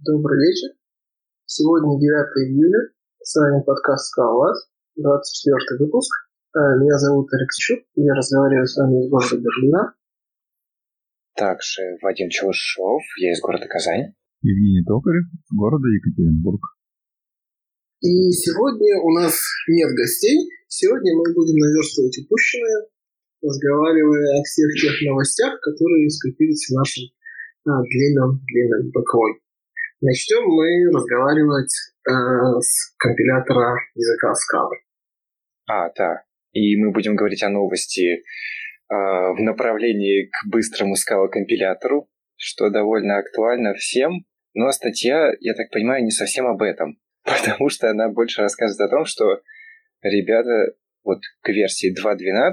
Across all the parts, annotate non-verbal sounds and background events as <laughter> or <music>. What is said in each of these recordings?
Добрый вечер. Сегодня 9 июля. С вами подкаст «Скалолаз», 24 выпуск. Э, Меня зовут Алексей я разговариваю с вами из города Берлина. Также Вадим Челышев, я из города Казань. Евгений Токарев, города Екатеринбург. И сегодня у нас нет гостей. Сегодня мы будем наверстывать упущенное, разговаривая о всех тех новостях, которые скопились в нашем а, длинном-длинном бэклоге. Начнем мы разговаривать э, с компилятора языка Scala. А, да. И мы будем говорить о новости э, в направлении к быстрому скала-компилятору, что довольно актуально всем. Но статья, я так понимаю, не совсем об этом, <laughs> потому что она больше рассказывает о том, что ребята вот к версии 2.12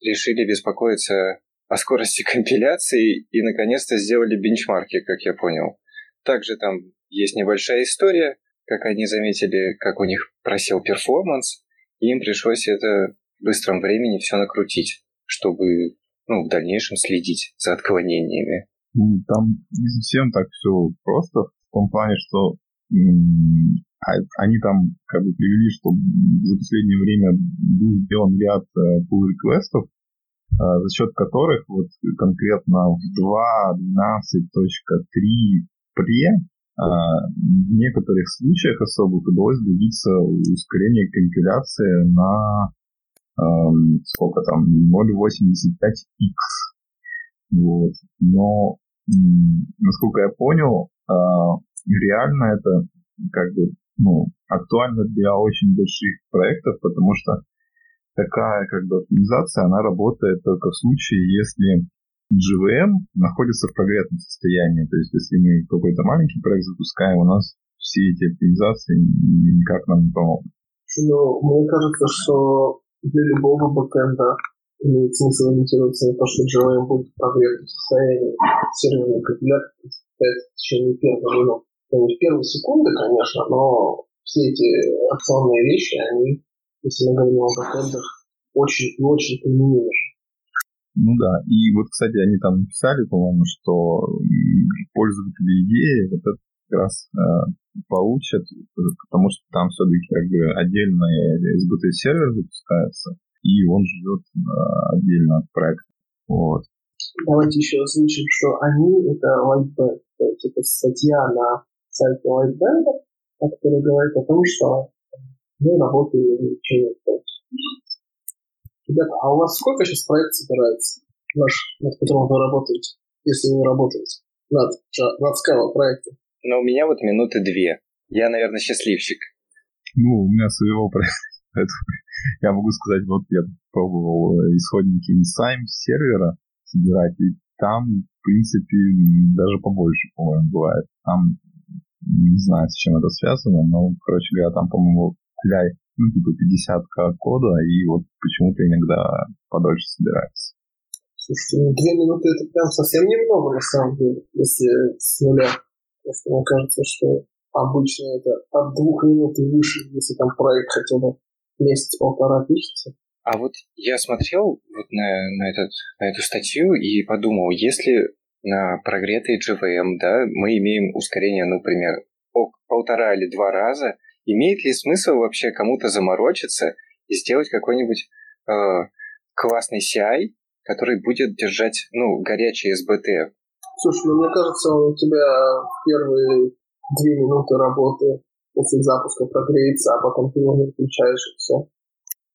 решили беспокоиться о скорости <laughs> компиляции и наконец-то сделали бенчмарки, как я понял. Также там есть небольшая история, как они заметили, как у них просел перформанс, и им пришлось это в быстром времени все накрутить, чтобы ну, в дальнейшем следить за отклонениями. Ну, Там не совсем так все просто, в том плане, что а- они там как бы привели, что за последнее время был сделан ряд э, pull реквестов, за счет которых вот конкретно в 2.12.3 пре а, в некоторых случаях особых удалось добиться ускорения компиляции на эм, сколько там 0.85x. Вот. Но насколько я понял, а, реально это как бы ну, актуально для очень больших проектов, потому что такая как бы оптимизация, она работает только в случае, если GVM находится в прогретом состоянии. То есть, если мы какой-то маленький проект запускаем, у нас все эти оптимизации никак нам не помогут. Но мне кажется, что для любого бэкэнда имеет смысл ориентироваться на то, что JVM будет в прогретом состоянии. Серверный компилятор состоится в течение первой минуты. Ну, в первой секунды, конечно, но все эти опционные вещи, они, если мы говорим о бэкэндах, очень и очень применимы. Ну да, и вот, кстати, они там написали, по-моему, что пользователи идеи вот это как раз э, получат, потому что там все-таки как бы отдельный SBT-сервер запускается, и он живет э, отдельно от проекта. Вот. Давайте еще озвучим, что они — это Lightband. То есть это статья на сайте Lightband, которая говорит о том, что мы работаем над увеличением Ребята, а у вас сколько сейчас проект собирается, ваш, над которым вы работаете, если вы работаете над, над Scala проектом? Но у меня вот минуты две. Я, наверное, счастливчик. Ну, у меня своего <laughs> проекта. Я могу сказать, вот я пробовал э, исходники InSime сервера собирать, и там, в принципе, даже побольше, по-моему, бывает. Там не знаю, с чем это связано, но, короче говоря, там, по-моему, для, ну, типа 50 кода, и вот почему-то иногда подольше собирается. Слушайте, ну, две минуты это прям совсем немного, на самом деле, если с нуля. Потому что мне кажется, что обычно это от двух минут и выше, если там проект хотя бы месяц-полтора пишется. А вот я смотрел вот на, на, этот, на эту статью и подумал, если на прогретой GVM, да, мы имеем ускорение, например, полтора или два раза, имеет ли смысл вообще кому-то заморочиться и сделать какой-нибудь э, классный CI, который будет держать, ну, горячий SBT? Слушай, ну мне кажется, он у тебя первые две минуты работы после запуска прогреется, а потом ты его не включаешь и все.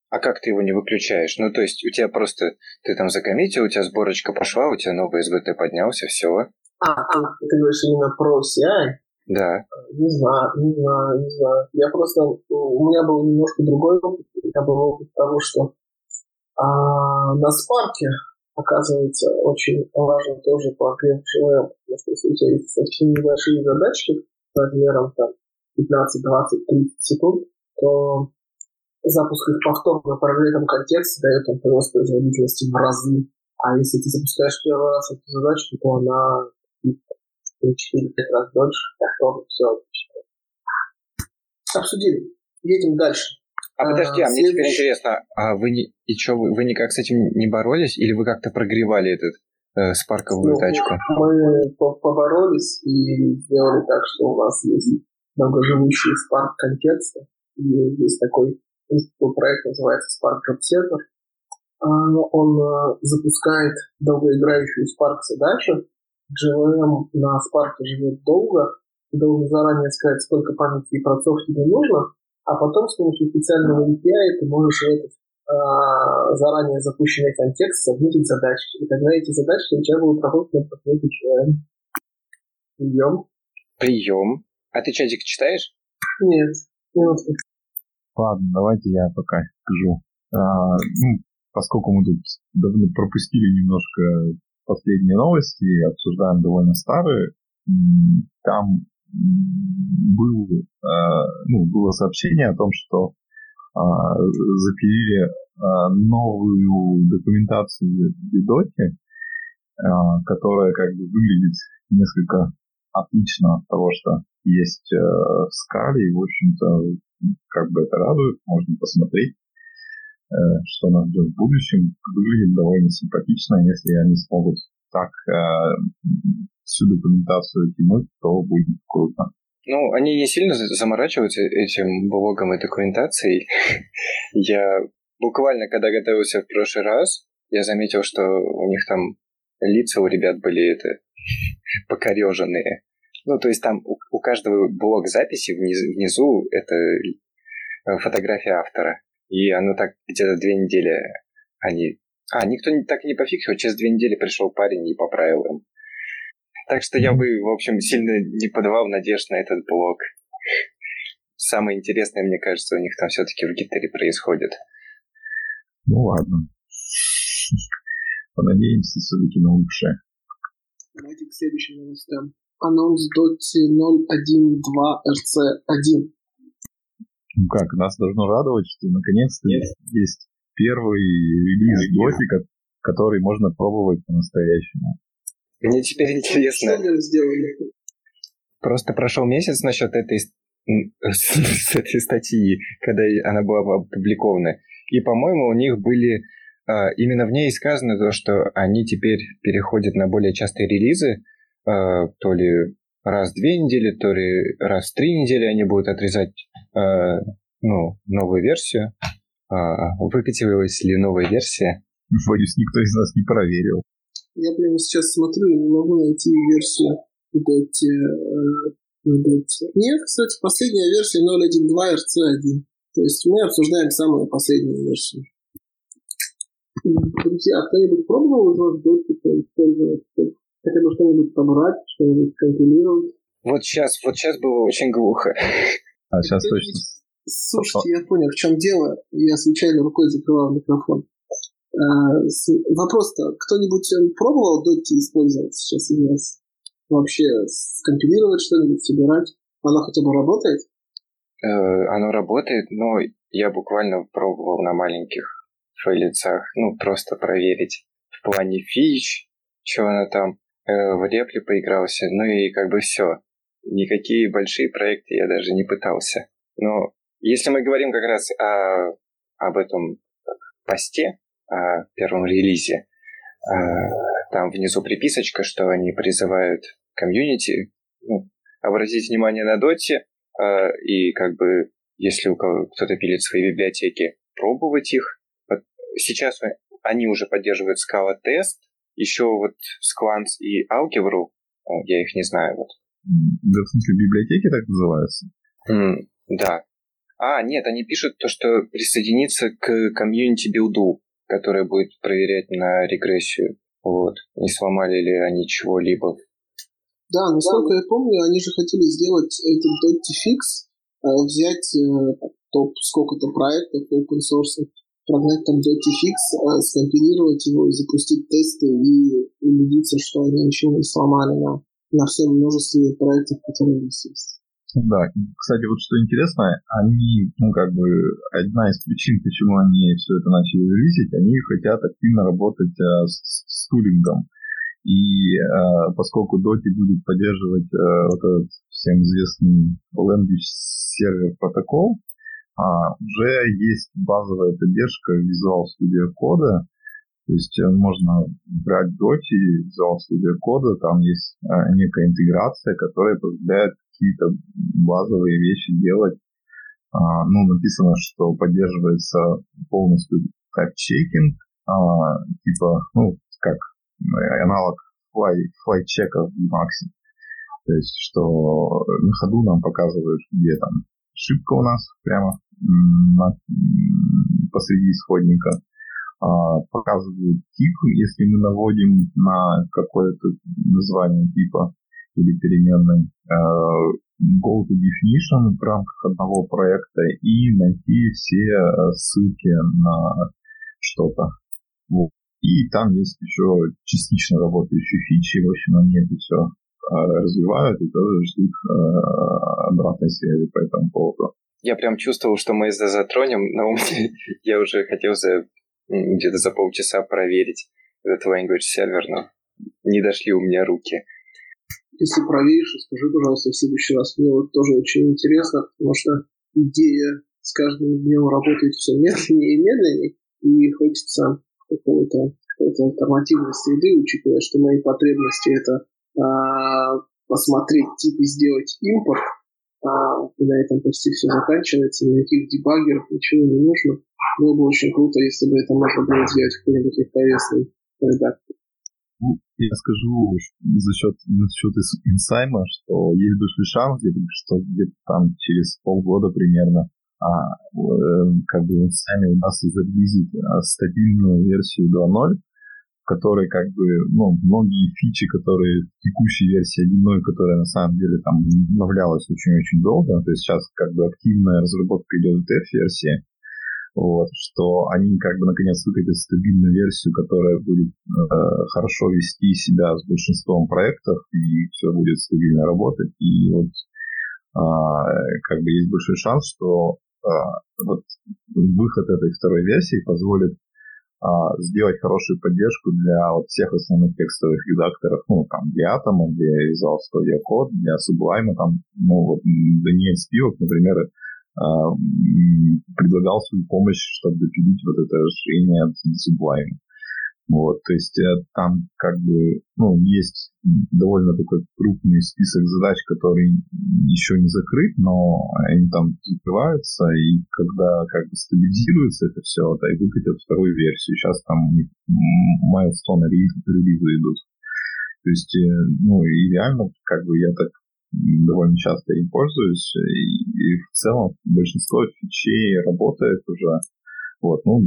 А как ты его не выключаешь? Ну, то есть у тебя просто, ты там закоммитил, у тебя сборочка пошла, у тебя новый SBT поднялся, все. А, а, ты говоришь именно про CI? Да. Не знаю, не знаю, не знаю. Я просто, у меня был немножко другой опыт. Я был опыт того, что а, на спарке, оказывается, очень важно тоже по GVM, потому что если у тебя есть совсем небольшие задачки размером там 15, 20, 30 секунд, то запуск их повторно в прогретом контексте дает там прирост производительности в разы. А если ты запускаешь первый раз эту задачку, то она 4-5 раз дольше, тоже все отлично. Обсудили. Едем дальше. А подожди, а, мне теперь интересно, а вы не и что вы, вы никак с этим не боролись, или вы как-то прогревали этот э, спарковую ну, тачку? Мы поборолись и сделали так, что у нас есть долгоживущий Spark контекста. И есть такой проект, называется Spark Job Server. А, он э, запускает долгоиграющую Spark задачу. GLM на Spark живет долго. Ты должен заранее сказать, сколько памяти и процессов тебе нужно, а потом с помощью специального API ты можешь этот а, заранее запущенный контекст сабмитить задачки. И тогда эти задачки у тебя будут работать на подходе GLM. Прием. Прием. А ты чатик читаешь? Нет. Нет. Ладно, давайте я пока скажу. А, ну, поскольку мы тут давно пропустили немножко последние новости, обсуждаем довольно старые, там был, а, ну, было сообщение о том, что а, запилили а, новую документацию в Видоте, а, которая как бы выглядит несколько отлично от того, что есть э, в Scala, и, в общем-то, как бы это радует, можно посмотреть, э, что нас ждет в будущем. Выглядит довольно симпатично, если они смогут так э, всю документацию тянуть, то будет круто. Ну, они не сильно заморачиваются этим блогом и документацией. <laughs> Я буквально, когда готовился в прошлый раз, я заметил, что у них там лица у ребят были это <laughs> покореженные. Ну, то есть там у, у каждого блок записи вниз, внизу это э, фотография автора. И оно так где-то две недели они... А, никто так и не пофиксил, через две недели пришел парень и поправил им. Так что я бы, в общем, сильно не подавал надежд на этот блок. Самое интересное, мне кажется, у них там все-таки в гитаре происходит. Ну ладно. Понадеемся все-таки на лучшее. Давайте к следующим новостям. Анонс Dotty 0.1.2 RC1. Ну как, нас должно радовать, что наконец-то есть, есть первый релиз Dotty, который можно пробовать по-настоящему. Мне теперь интересно. Что сделали? Просто прошел месяц насчет этой с <laughs> этой статьи, когда она была опубликована. И, по-моему, у них были а, именно в ней сказано то, что они теперь переходят на более частые релизы, а, то ли раз в две недели, то ли раз в три недели они будут отрезать а, ну, новую версию. Выкатилась ли новая версия? Боюсь, никто из нас не проверил. Я прямо сейчас смотрю и не могу найти версию Dotty. Э, Нет, кстати, последняя версия 0.1.2 RC1. То есть мы обсуждаем самую последнюю версию. Друзья, кто-нибудь пробовал уже Dotty использовать? Хотя бы что-нибудь собрать, что-нибудь компилировать? Вот сейчас, вот сейчас было очень глухо. А сейчас точно. Слушайте, я понял, в чем дело. Я случайно рукой закрывал микрофон. А, вопрос-то, кто-нибудь э, пробовал Dotty использовать сейчас из нас? Вообще скомпилировать что-нибудь, собирать? Оно хотя бы работает? Э, оно работает, но я буквально пробовал на маленьких файлицах, ну, просто проверить в плане фич, что она там, в репле поигрался, ну и как бы все. Никакие большие проекты я даже не пытался. Но если мы говорим как раз о, об этом посте, о первом релизе. А, там внизу приписочка, что они призывают комьюнити ну, обратить внимание на доте а, и как бы если у кого кто-то пилит свои библиотеки, пробовать их. Сейчас они уже поддерживают Scala тест, еще вот Squants и Algebra, я их не знаю. Вот. Да, в смысле, библиотеки так называются? Mm, да. А, нет, они пишут то, что присоединиться к комьюнити билду которая будет проверять на регрессию. Вот. Не сломали ли они чего-либо. Да, насколько я помню, они же хотели сделать этот Dotty э, взять э, топ сколько-то проектов open source, прогнать там э, скомпилировать его, запустить тесты и убедиться, что они ничего не сломали на, на всем множестве проектов, которые нас есть. Да, кстати, вот что интересно, они, ну, как бы, одна из причин, почему они все это начали релизить, они хотят активно работать а, с, с тулингом. И а, поскольку Dotty будет поддерживать а, вот этот всем известный Language Server протокол, а, уже есть базовая поддержка Visual Studio Code, То есть э, можно брать Доти, Visual Studio Code, там есть э, некая интеграция, которая позволяет какие-то базовые вещи делать. А, ну, написано, что поддерживается полностью тайп-чекинг, а, типа, ну, как э, аналог fly, fly чека в Emacs. То есть, что на ходу нам показывают, где там ошибка у нас прямо на, посреди исходника. А, показывают тип, если мы наводим на какое-то название типа или переменной uh, go to definition в рамках одного проекта и найти все ссылки на что-то. Вот. И там есть еще частично работающие фичи, в общем, они это все развивают и тоже ждут обратной связи по этому поводу. Я прям чувствовал, что мы это затронем, но <laughs> я уже хотел за где-то за полчаса проверить этот language сервер, но не дошли у меня руки. Если проверишь, скажи, пожалуйста, в следующий раз. Мне вот тоже очень интересно, потому что идея с каждым днем работает все медленнее и медленнее, и хочется какого-то какой-то альтернативной среды, учитывая, что мои потребности это а, посмотреть тип и сделать импорт, а, на этом почти все заканчивается, никаких дебаггеров, ничего не нужно. Было бы очень круто, если бы это можно было сделать в какой-нибудь легковесный редактор. Ну, я скажу за счет, насчет инсайма, что есть большой шанс, что где-то там через полгода примерно а, э, как бы сами удастся заблизить а, стабильную версию 2.0, в которой как бы, ну, многие фичи, которые в текущей версии 1.0, которая на самом деле там обновлялась очень-очень долго, то есть сейчас как бы активная разработка идет в F-версии, вот, что они как бы наконец выкатят стабильную версию, которая будет э, хорошо вести себя с большинством проектов, и все будет стабильно работать. И вот э, как бы есть большой шанс, что э, вот выход этой второй версии позволит сделать хорошую поддержку для вот всех основных текстовых редакторов, ну, там, для Atom, для Visual Studio Code, для Sublime, там, ну, вот Даниэль Спивок, например, а, предлагал свою помощь, чтобы допилить вот это расширение от Sublime. Вот, то есть э, там как бы, ну, есть довольно такой крупный список задач, который еще не закрыт, но они там закрываются, и когда как бы стабилизируется это все, да, и выкатят вторую версию. Сейчас там майлстоны релизы идут. То есть, э, ну, и реально, как бы я так довольно часто им пользуюсь, и, и в целом большинство фичей работает уже. Вот, ну,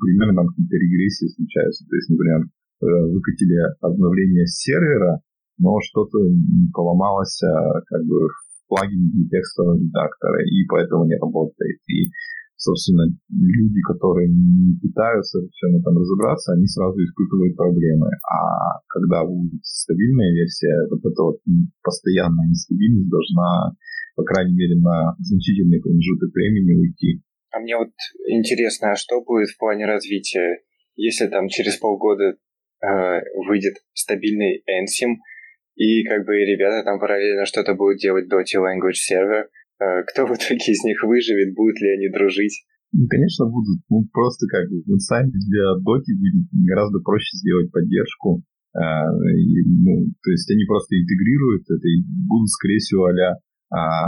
примерно там какие-то регрессии случаются. То есть, например, э, выкатили обновление сервера, но что-то поломалось а, как бы в плагине текстового редактора, и поэтому не работает. И собственно, люди, которые не пытаются во всем этом разобраться, они сразу испытывают проблемы. А когда будет стабильная версия, вот эта вот постоянная нестабильность должна, по крайней мере, на значительный промежуток времени уйти. А мне вот интересно, а что будет в плане развития, если там через полгода э, выйдет стабильный Ensym, и как бы ребята там параллельно что-то будут делать Dota Language Server, а кто в итоге из них выживет, будут ли они дружить? Ну, конечно, будут. Ну, просто как бы сами для доки будет гораздо проще сделать поддержку. А, и, ну, то есть они просто интегрируют это и будут, скорее всего, а а,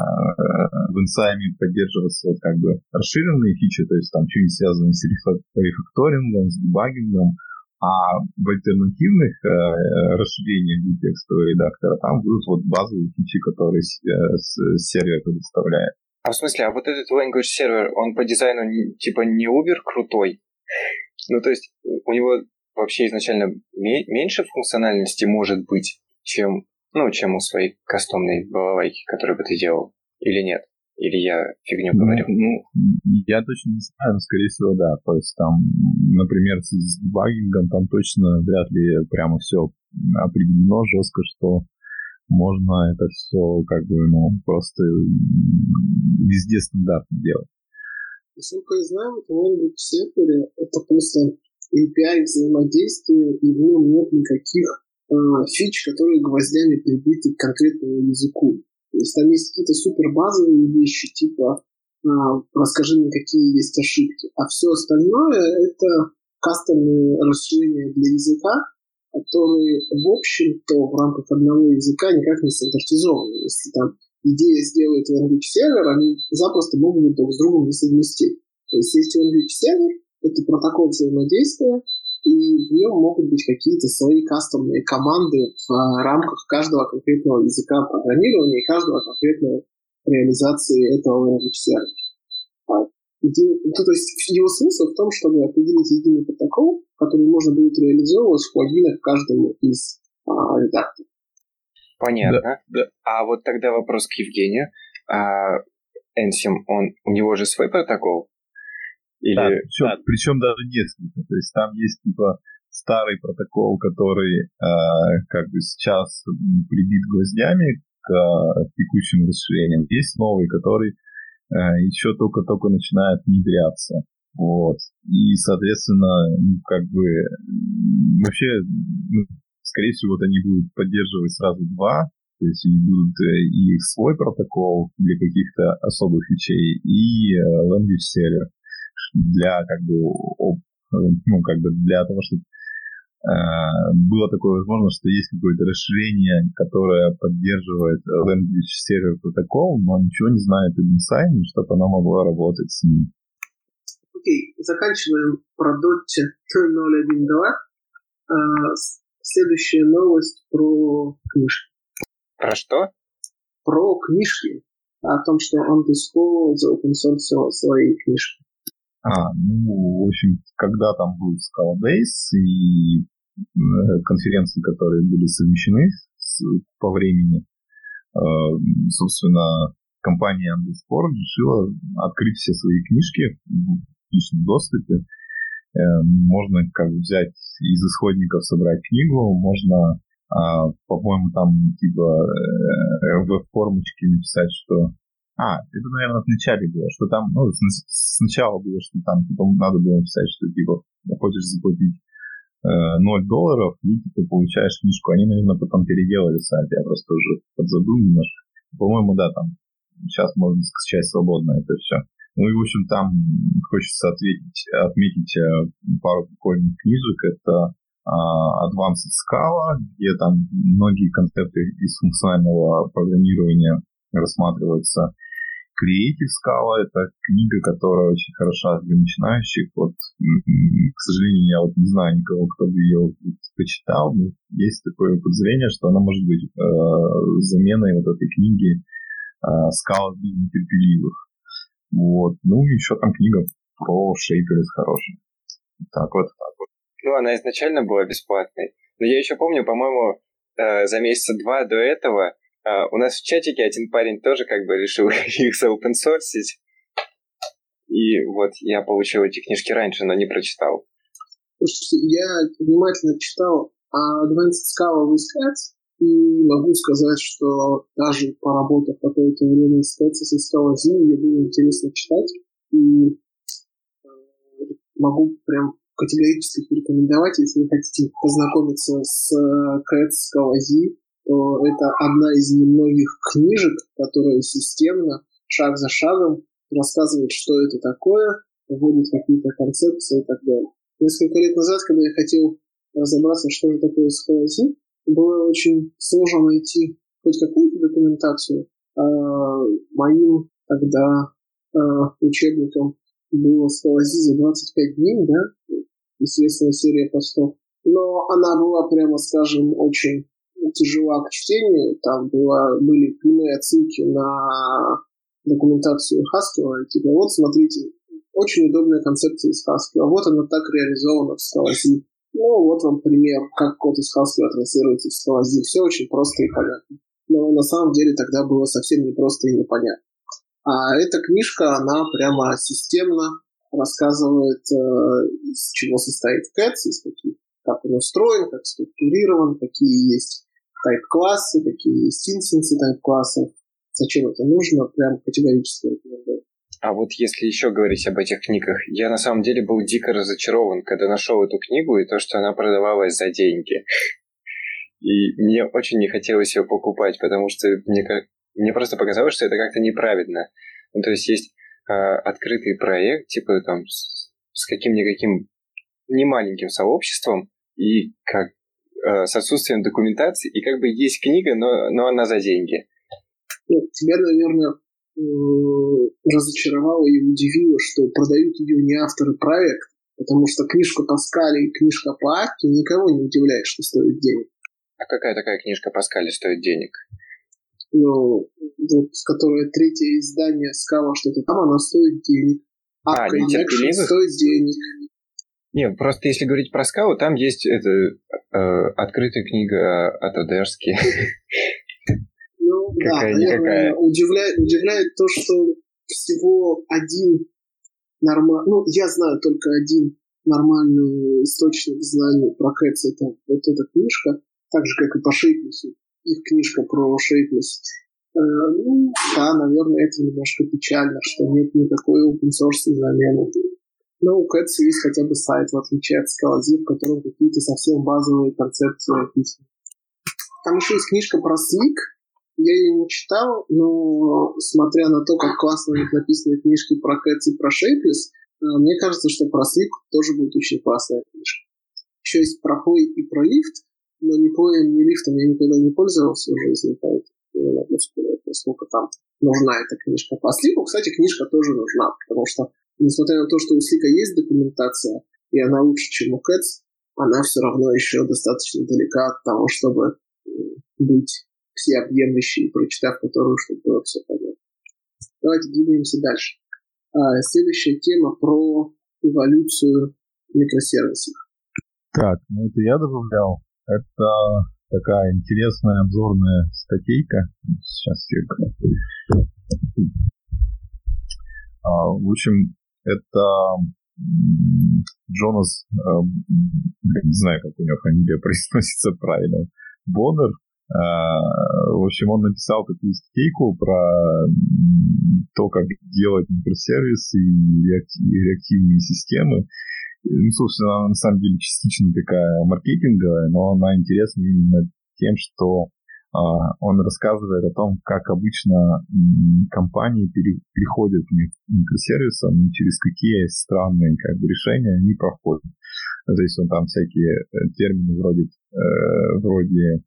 в инсайме поддерживаться вот как бы расширенные фичи, то есть там что-нибудь связанное с рефакторингом, с дебагингом, а в альтернативных э, расширениях текстового редактора там будут вот базовые фичи, которые с, сервер предоставляет. А в смысле, а вот этот language сервер, он по дизайну типа не Uber крутой? Ну, то есть у него вообще изначально меньше функциональности может быть, чем, ну, чем у своей кастомной балалайки, которую бы ты делал, или нет? Или я фигню ну, говорю? Ну, я точно не знаю, но, скорее всего, да. То есть там, например, с, дебагингом там точно вряд ли прямо все определено жестко, что можно это все как бы, ну, просто везде стандартно делать. Насколько я знаю, в Language сервере это просто API взаимодействия, и в нем нет никаких фич, которые гвоздями прибиты к конкретному языку. То есть там есть какие-то супер базовые вещи, типа а, расскажи мне, какие есть ошибки. А все остальное это кастомные расширения для языка, которые, в общем-то, в рамках одного языка никак не стандартизованы. Если там идея сделать language сервер, они запросто могут друг с другом несовместимы. То есть есть language сервер, это протокол взаимодействия, и в нем могут быть какие-то свои кастомные команды в рамках каждого конкретного языка программирования и каждого конкретного реализации этого language сервера. Ну, то есть его смысл в том, чтобы определить единый протокол, который можно будет реализовывать в плагинах каждому из а, редакторов. Понятно. Да, да. А вот тогда вопрос к Евгению. А Энсим, он, у него же свой протокол? Или... Да, причем, да. причем даже несколько. То есть там есть типа старый протокол, который э, как бы сейчас прибит гвоздями к э, текущим расширениям. Есть новый, который э, еще только-только начинает внедряться. Вот. И, соответственно, ну, как бы вообще, ну, скорее всего, вот они будут поддерживать сразу два, то есть и будут э, и свой протокол для каких-то особых фичей, и э, language server для как бы ну как бы для того, чтобы э, было такое возможно, что есть какое-то расширение, которое поддерживает language server протокол, но ничего не знает о дизайне, чтобы оно могло работать с ним. Окей, okay, заканчиваем про Dottie 0.1.2. Uh, следующая новость про книжки. Про что? Про книжки. О том, что Underscore за open source свои книжки. А, ну, в общем, когда там будет Scala Days и э, конференции, которые были совмещены с, по времени, э, собственно, компания Underscore решила открыть все свои книжки в личном доступе. Э, можно как взять из исходников собрать книгу, можно, э, по-моему, там типа э, в формочке написать, что а, это, наверное, в начале было, что там, ну, сначала было, что там, типа, надо было написать, что, типа, хочешь заплатить э, 0 долларов, и типа, получаешь книжку. Они, наверное, потом переделали сайт, я просто уже подзабыл немножко. По-моему, да, там сейчас можно скачать свободно это все. Ну и, в общем, там хочется ответить, отметить э, пару прикольных книжек. Это uh, Advanced Scala, где там многие концепты из функционального программирования рассматриваются. Creative Scala — это книга, которая очень хороша для начинающих. Вот, к сожалению, я вот не знаю никого, кто бы ее почитал, но есть такое подозрение, что она может быть э, заменой вот этой книги э, Scala для нетерпеливых. Вот. Ну, еще там книга про Shaper's хорошая. Так вот, так вот. Ну, она изначально была бесплатной. Но я еще помню, по-моему, э, за месяца два до этого а, у нас в чатике один парень тоже как бы решил <laughs> их заопенсорсить. И вот я получил эти книжки раньше, но не прочитал. Я внимательно читал Advanced Scala искать, и могу сказать, что даже поработав какое-то время с Texas и Scala Z, мне было интересно читать, и э, могу прям категорически порекомендовать, если вы хотите познакомиться с Cats Scala Это одна из немногих книжек, которая системно, шаг за шагом рассказывает, что это такое, вводит какие-то концепции и так далее. Несколько лет назад, когда я хотел разобраться, что же такое скалози, было очень сложно найти хоть какую-то документацию. А моим тогда а, учебником было скалози за 25 дней, да, известная серия постов. Но она была, прямо скажем, очень тяжела к чтению. Там было, были прямые отсылки на документацию Хаскила. Типа, вот смотрите, очень удобная концепция из Хаскила. Вот она так реализована в Скалази. Ну, вот вам пример, как код из Хаскила транслируется в Скалази. Все очень просто и понятно. Но на самом деле тогда было совсем непросто и непонятно. А эта книжка, она прямо системно рассказывает, э, из чего состоит CATS, из каких, как он устроен, как структурирован, какие есть тайп-классы, какие есть инстансы тайп-классов, зачем это нужно, прям категорически рекомендую. А вот если еще говорить об этих книгах, я на самом деле был дико разочарован, когда нашел эту книгу и то, что она продавалась за деньги. И мне очень не хотелось ее покупать, потому что мне, мне просто показалось, что это как-то неправильно. Ну, то есть есть э, открытый проект, типа там с, с каким-никаким немаленьким сообществом и как э, с отсутствием документации, и как бы есть книга, но, но она за деньги. Ну, тебя, наверное, разочаровало и удивило, что продают ее не авторы проекта, потому что книжка Паскаля и книжка по акту никого не удивляет, что стоит денег. А какая такая книжка Паскаля стоит денег? Ну, вот, которая третье издание Скала что-то там, она стоит денег. А, а нетерпеливых? стоит денег. Не, просто если говорить про скалу, там есть это, э, открытая книга от Одерски. Ну, да, наверное, удивляет, удивляет то, что всего один нормальный, ну, я знаю только один нормальный источник знаний про Кэтс, это вот эта книжка, так же, как и по Шейплесу, их книжка про Шейплес. Э, ну, да, наверное, это немножко печально, что нет никакой open source замены. Но у Кэтс есть хотя бы сайт, в отличие от Скалази, в котором какие-то совсем базовые концепции описаны. Там еще есть книжка про Слик, я ее не читал, но смотря на то, как классно у них написаны книжки про Кэтс и про Шейплес, э, мне кажется, что про Слик тоже будет очень классная книжка. Еще есть про Хой и про Лифт, но ни Хоем, ни Лифтом я никогда не пользовался в жизни, поэтому насколько там нужна эта книжка. По Слику, кстати, книжка тоже нужна, потому что, несмотря на то, что у Слика есть документация, и она лучше, чем у Кэтс, она все равно еще достаточно далека от того, чтобы быть всеобъемлющей, прочитав которую, чтобы было все понятно. Давайте двигаемся дальше. А, следующая тема про эволюцию микросервисов. Так, ну это я добавлял. Это такая интересная обзорная статейка. Сейчас я... А, в общем, это Джонас, э, не знаю, как у него фамилия <laughs> произносится правильно, Боннер, а, в общем, он написал такую статейку про то, как делать микросервисы и реактивные системы. Ну, собственно, она на самом деле частично такая маркетинговая, но она интересна именно тем, что он рассказывает о том, как обычно компании переходят к микросервисам и через какие странные как бы, решения они проходят. То есть он там всякие э, термины вроде, э, вроде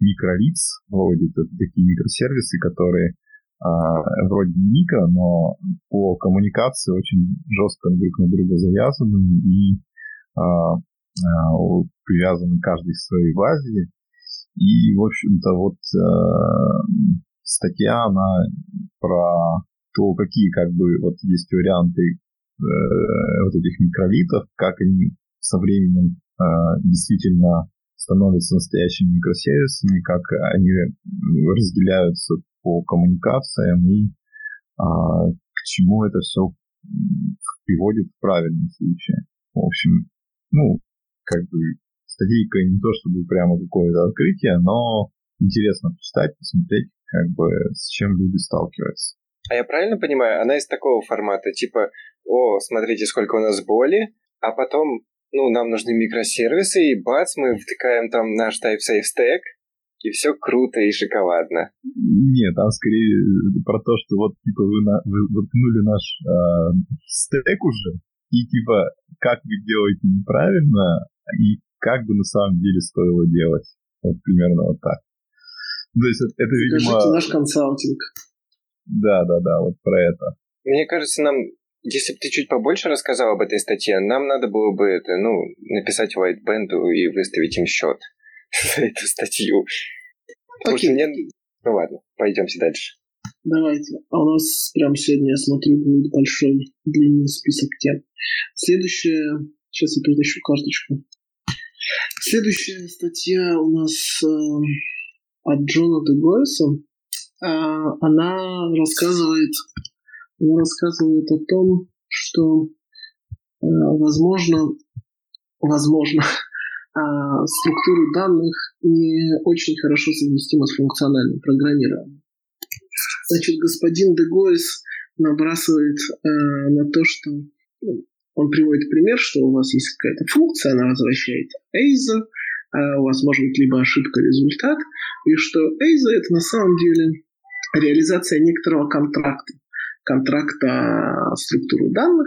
микролиц это такие микросервисы, которые а, вроде микро, но по коммуникации очень жестко друг на друга завязаны и а, а, привязаны каждый к своей базе. И, в общем-то, вот а, статья, она про то, какие как бы вот есть варианты э, вот этих микролитов, как они со временем э, действительно становятся настоящими микросервисами, как они разделяются по коммуникациям и а, к чему это все приводит в правильном случае. В общем, ну, как бы статейка не то чтобы прямо какое-то открытие, но интересно почитать, посмотреть, как бы с чем люди сталкиваются. А я правильно понимаю, она из такого формата, типа, о, смотрите, сколько у нас боли, а потом ну, нам нужны микросервисы, и бац, мы втыкаем там наш TypeSafe стек, и все круто и шоколадно. Нет, там скорее про то, что вот типа вы, на, вы воткнули наш э, стек уже, и типа как вы делаете неправильно, и как бы на самом деле стоило делать. Вот примерно вот так. То есть это, это видимо... наш консалтинг. Да, да, да, вот про это. Мне кажется, нам если бы ты чуть побольше рассказал об этой статье, нам надо было бы это, ну, написать White Band и выставить им счет <laughs> за эту статью. Окей. Okay. Мне... Ну ладно, пойдемте дальше. Давайте. А у нас прям сегодня, я смотрю, будет большой длинный список тем. Следующая... Сейчас я перетащу карточку. Следующая статья у нас э, от Джона Дегойса. Э, она рассказывает она рассказывает о том, что, э, возможно, возможно, <laughs> а, структуры данных не очень хорошо совместимы с функциональным программированием. Значит, господин Дегойс набрасывает э, на то, что ну, он приводит пример, что у вас есть какая-то функция, она возвращает ASA, а у вас может быть либо ошибка, результат, и что ASA это на самом деле реализация некоторого контракта контракта структуру данных.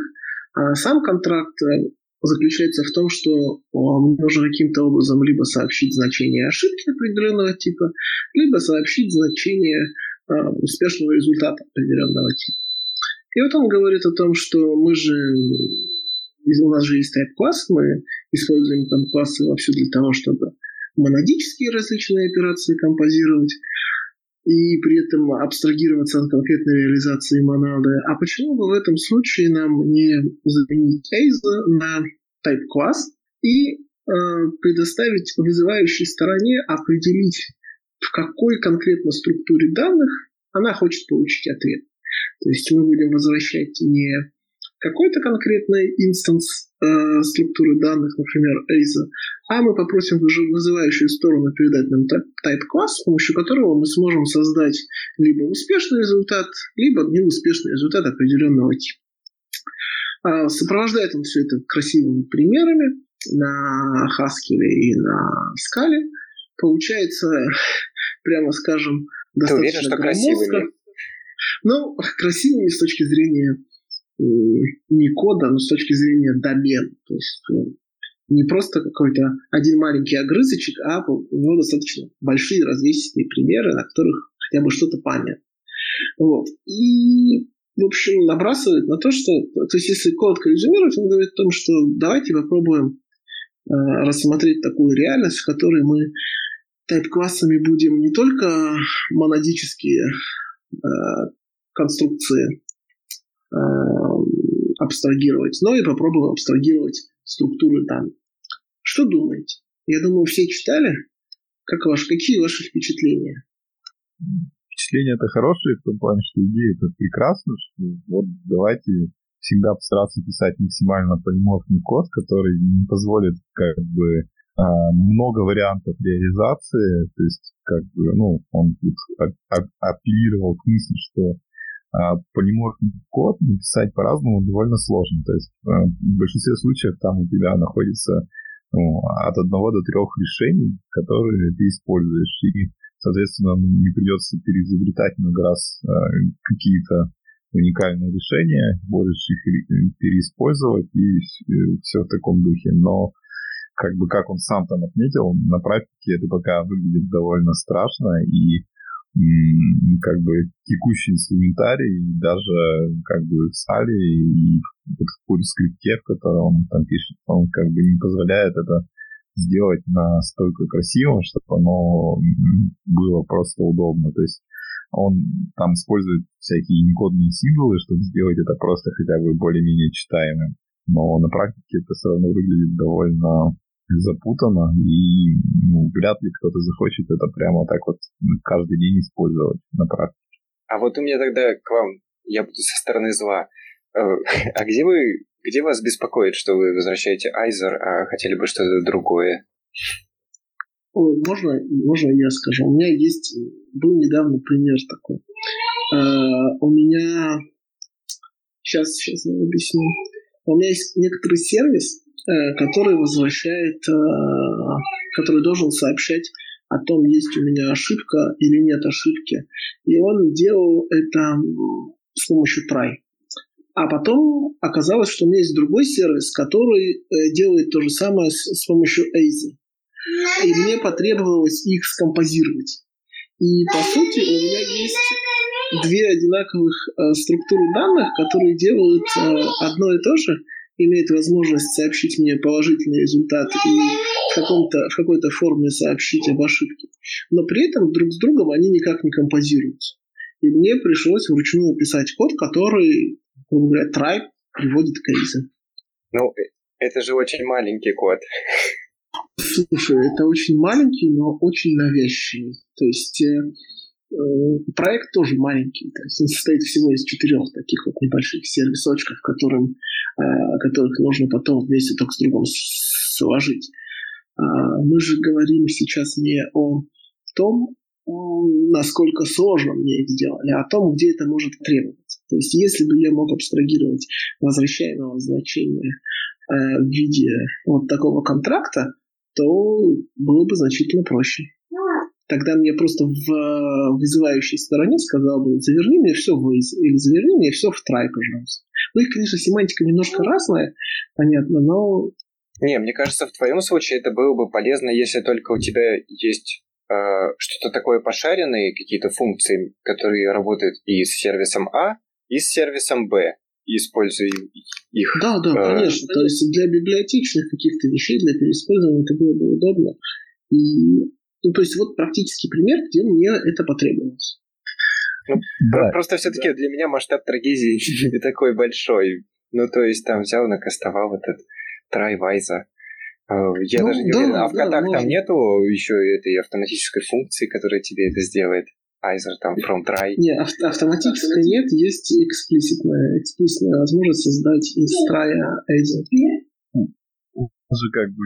А сам контракт э, заключается в том, что можем каким-то образом либо сообщить значение ошибки определенного типа, либо сообщить значение а, успешного результата определенного типа. И вот он говорит о том, что мы же у нас же есть type-класс, мы используем там классы вовсю для того, чтобы монадические различные операции композировать и при этом абстрагироваться от конкретной реализации монады. А почему бы в этом случае нам не заменить ASA на type-класс и э, предоставить вызывающей стороне определить, в какой конкретно структуре данных она хочет получить ответ. То есть мы будем возвращать не какой-то конкретный инстанс э, структуры данных, например, ASA, а мы попросим вызывающую сторону передать нам type-класс, с помощью которого мы сможем создать либо успешный результат, либо неуспешный результат определенного типа. А, сопровождает он все это красивыми примерами на Haskell и на Scala. Получается, прямо скажем, достаточно Ты уверен, что красивыми? Ну, красивыми с точки зрения не кода, но с точки зрения домена. То есть э, не просто какой-то один маленький огрызочек, а у него достаточно большие развесистые примеры, на которых хотя бы что-то понятно. Вот. И, в общем, набрасывает на то, что... То есть, если коротко резюмировать, он говорит о том, что давайте попробуем э, рассмотреть такую реальность, в которой мы тайп-классами будем не только монадические э, конструкции э, абстрагировать, но и попробуем абстрагировать структуры данных. Что думаете? Я думаю, все читали. Как ваш, какие ваши впечатления? Впечатления это хорошие в том плане, что идея это прекрасно, что вот давайте всегда постараться писать максимально полиморфный код, который не позволит как бы а, много вариантов реализации, то есть как бы, ну, он тут апеллировал к мысли, что а полиморфный код написать по-разному довольно сложно. То есть э, в большинстве случаев там у тебя находится ну, от одного до трех решений, которые ты используешь. И, соответственно, ну, не придется переизобретать много раз э, какие-то уникальные решения, можешь их переиспользовать и все в таком духе. Но как бы как он сам там отметил, на практике это пока выглядит довольно страшно, и как бы текущий инструментарий, даже как бы в Сали и в скрипте, в котором он там пишет, он как бы не позволяет это сделать настолько красиво, чтобы оно было просто удобно. То есть он там использует всякие некодные символы, чтобы сделать это просто хотя бы более-менее читаемым. Но на практике это все равно выглядит довольно запутано, и ну, вряд ли кто-то захочет это прямо так вот каждый день использовать на практике. А вот у меня тогда к вам, я буду со стороны зла. Э, а где вы, где вас беспокоит, что вы возвращаете Айзер, а хотели бы что-то другое? Можно, можно я скажу? У меня есть, был недавно пример такой. Uh, у меня, сейчас, сейчас я объясню. У меня есть некоторый сервис, Э, который возвращает, э, который должен сообщать о том, есть у меня ошибка или нет ошибки. И он делал это с помощью try. А потом оказалось, что у меня есть другой сервис, который э, делает то же самое с, помощью AZA. И мне потребовалось их скомпозировать. И по сути у меня есть две одинаковых э, структуры данных, которые делают э, одно и то же, имеет возможность сообщить мне положительный результат и в, каком-то, в какой-то форме сообщить об ошибке. Но при этом друг с другом они никак не композируются. И мне пришлось вручную писать код, который, грубо говоря, try приводит к эйзе. Ну, это же очень маленький код. Слушай, это очень маленький, но очень навязчивый. То есть э, Э, проект тоже маленький, то есть он состоит всего из четырех таких вот небольших сервисочков, которым, э, которых нужно потом вместе друг с другом сложить. А, мы же говорим сейчас не о том, насколько сложно мне их сделали, а о том, где это может требоваться. То есть если бы я мог абстрагировать возвращаемого значения э, в виде вот такого контракта, то было бы значительно проще тогда мне просто в вызывающей стороне сказал бы, заверни мне все в из, или заверни мне все в try, пожалуйста. Ну, их, конечно, семантика немножко разная, понятно, но... Не, мне кажется, в твоем случае это было бы полезно, если только у тебя есть э, что-то такое пошаренное, какие-то функции, которые работают и с сервисом А, и с сервисом Б используя их. Да, да, э... конечно. То есть для библиотечных каких-то вещей, для переиспользования это было бы удобно. И, ну, то есть вот практический пример, где мне это потребовалось. Ну, да. Просто все-таки да. для меня масштаб трагедии <laughs> не такой большой. Ну, то есть там взял, накастовал этот трайвайза. Э, я ну, даже не да, уверен, а в да, котах там нету еще этой автоматической функции, которая тебе это сделает? Either там from Try. Не, авто автоматической нет, есть эксплиситная, эксплиситная возможность создать из трая Either. Же как бы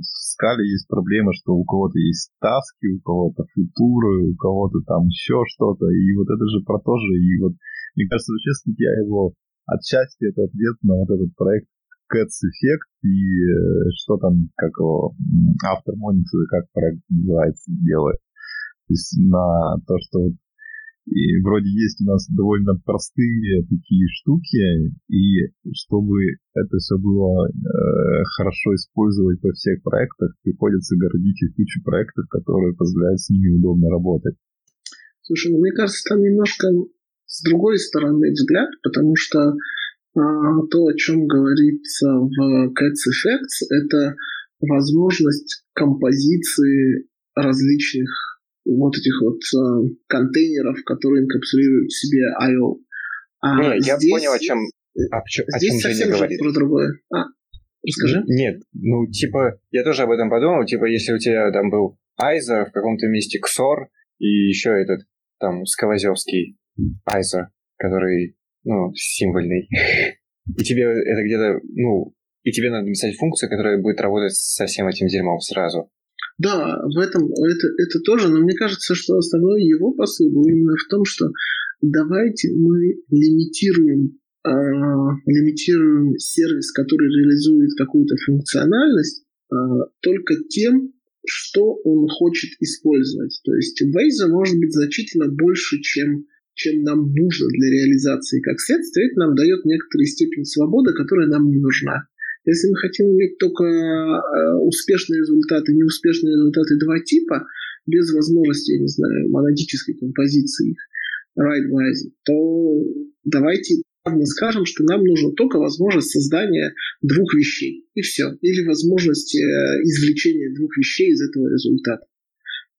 в скале есть проблема, что у кого-то есть таски, у кого-то футуры, у кого-то там еще что-то, и вот это же про то же, и вот мне кажется, честно, я его отчасти это ответ на вот этот проект Cats Effect и э, что там, как его, автор Monix, как проект называется, делает. То есть на то, что и вроде есть у нас довольно простые такие штуки, и чтобы это все было э, хорошо использовать во всех проектах, приходится городить их кучу проектов, которые позволяют с ними удобно работать. Слушай, ну мне кажется, там немножко с другой стороны взгляд, потому что а, то, о чем говорится в Cats Effects, это возможность композиции различных вот этих вот э, контейнеров, которые инкапсулируют в себе I.O. А Не, здесь, я понял, о чем, о, о здесь чем Женя говорит. про другое. А, расскажи. Нет, ну, типа, я тоже об этом подумал, типа, если у тебя там был Айзер, в каком-то месте Ксор, и еще этот, там, Скалозевский Айзер, который, ну, символьный. <laughs> И тебе это где-то, ну, и тебе надо написать функцию, которая будет работать со всем этим дерьмом сразу. Да, в этом это, это тоже, но мне кажется, что основной его посыл был именно в том, что давайте мы лимитируем, э, лимитируем сервис, который реализует какую-то функциональность, э, только тем, что он хочет использовать. То есть Waze может быть значительно больше, чем, чем нам нужно для реализации. Как следствие, это нам дает некоторую степень свободы, которая нам не нужна. Если мы хотим иметь только э, успешные результаты, неуспешные результаты два типа, без возможности, я не знаю, монадической композиции их, ride-wise, то давайте мы скажем, что нам нужна только возможность создания двух вещей. И все. Или возможность э, извлечения двух вещей из этого результата.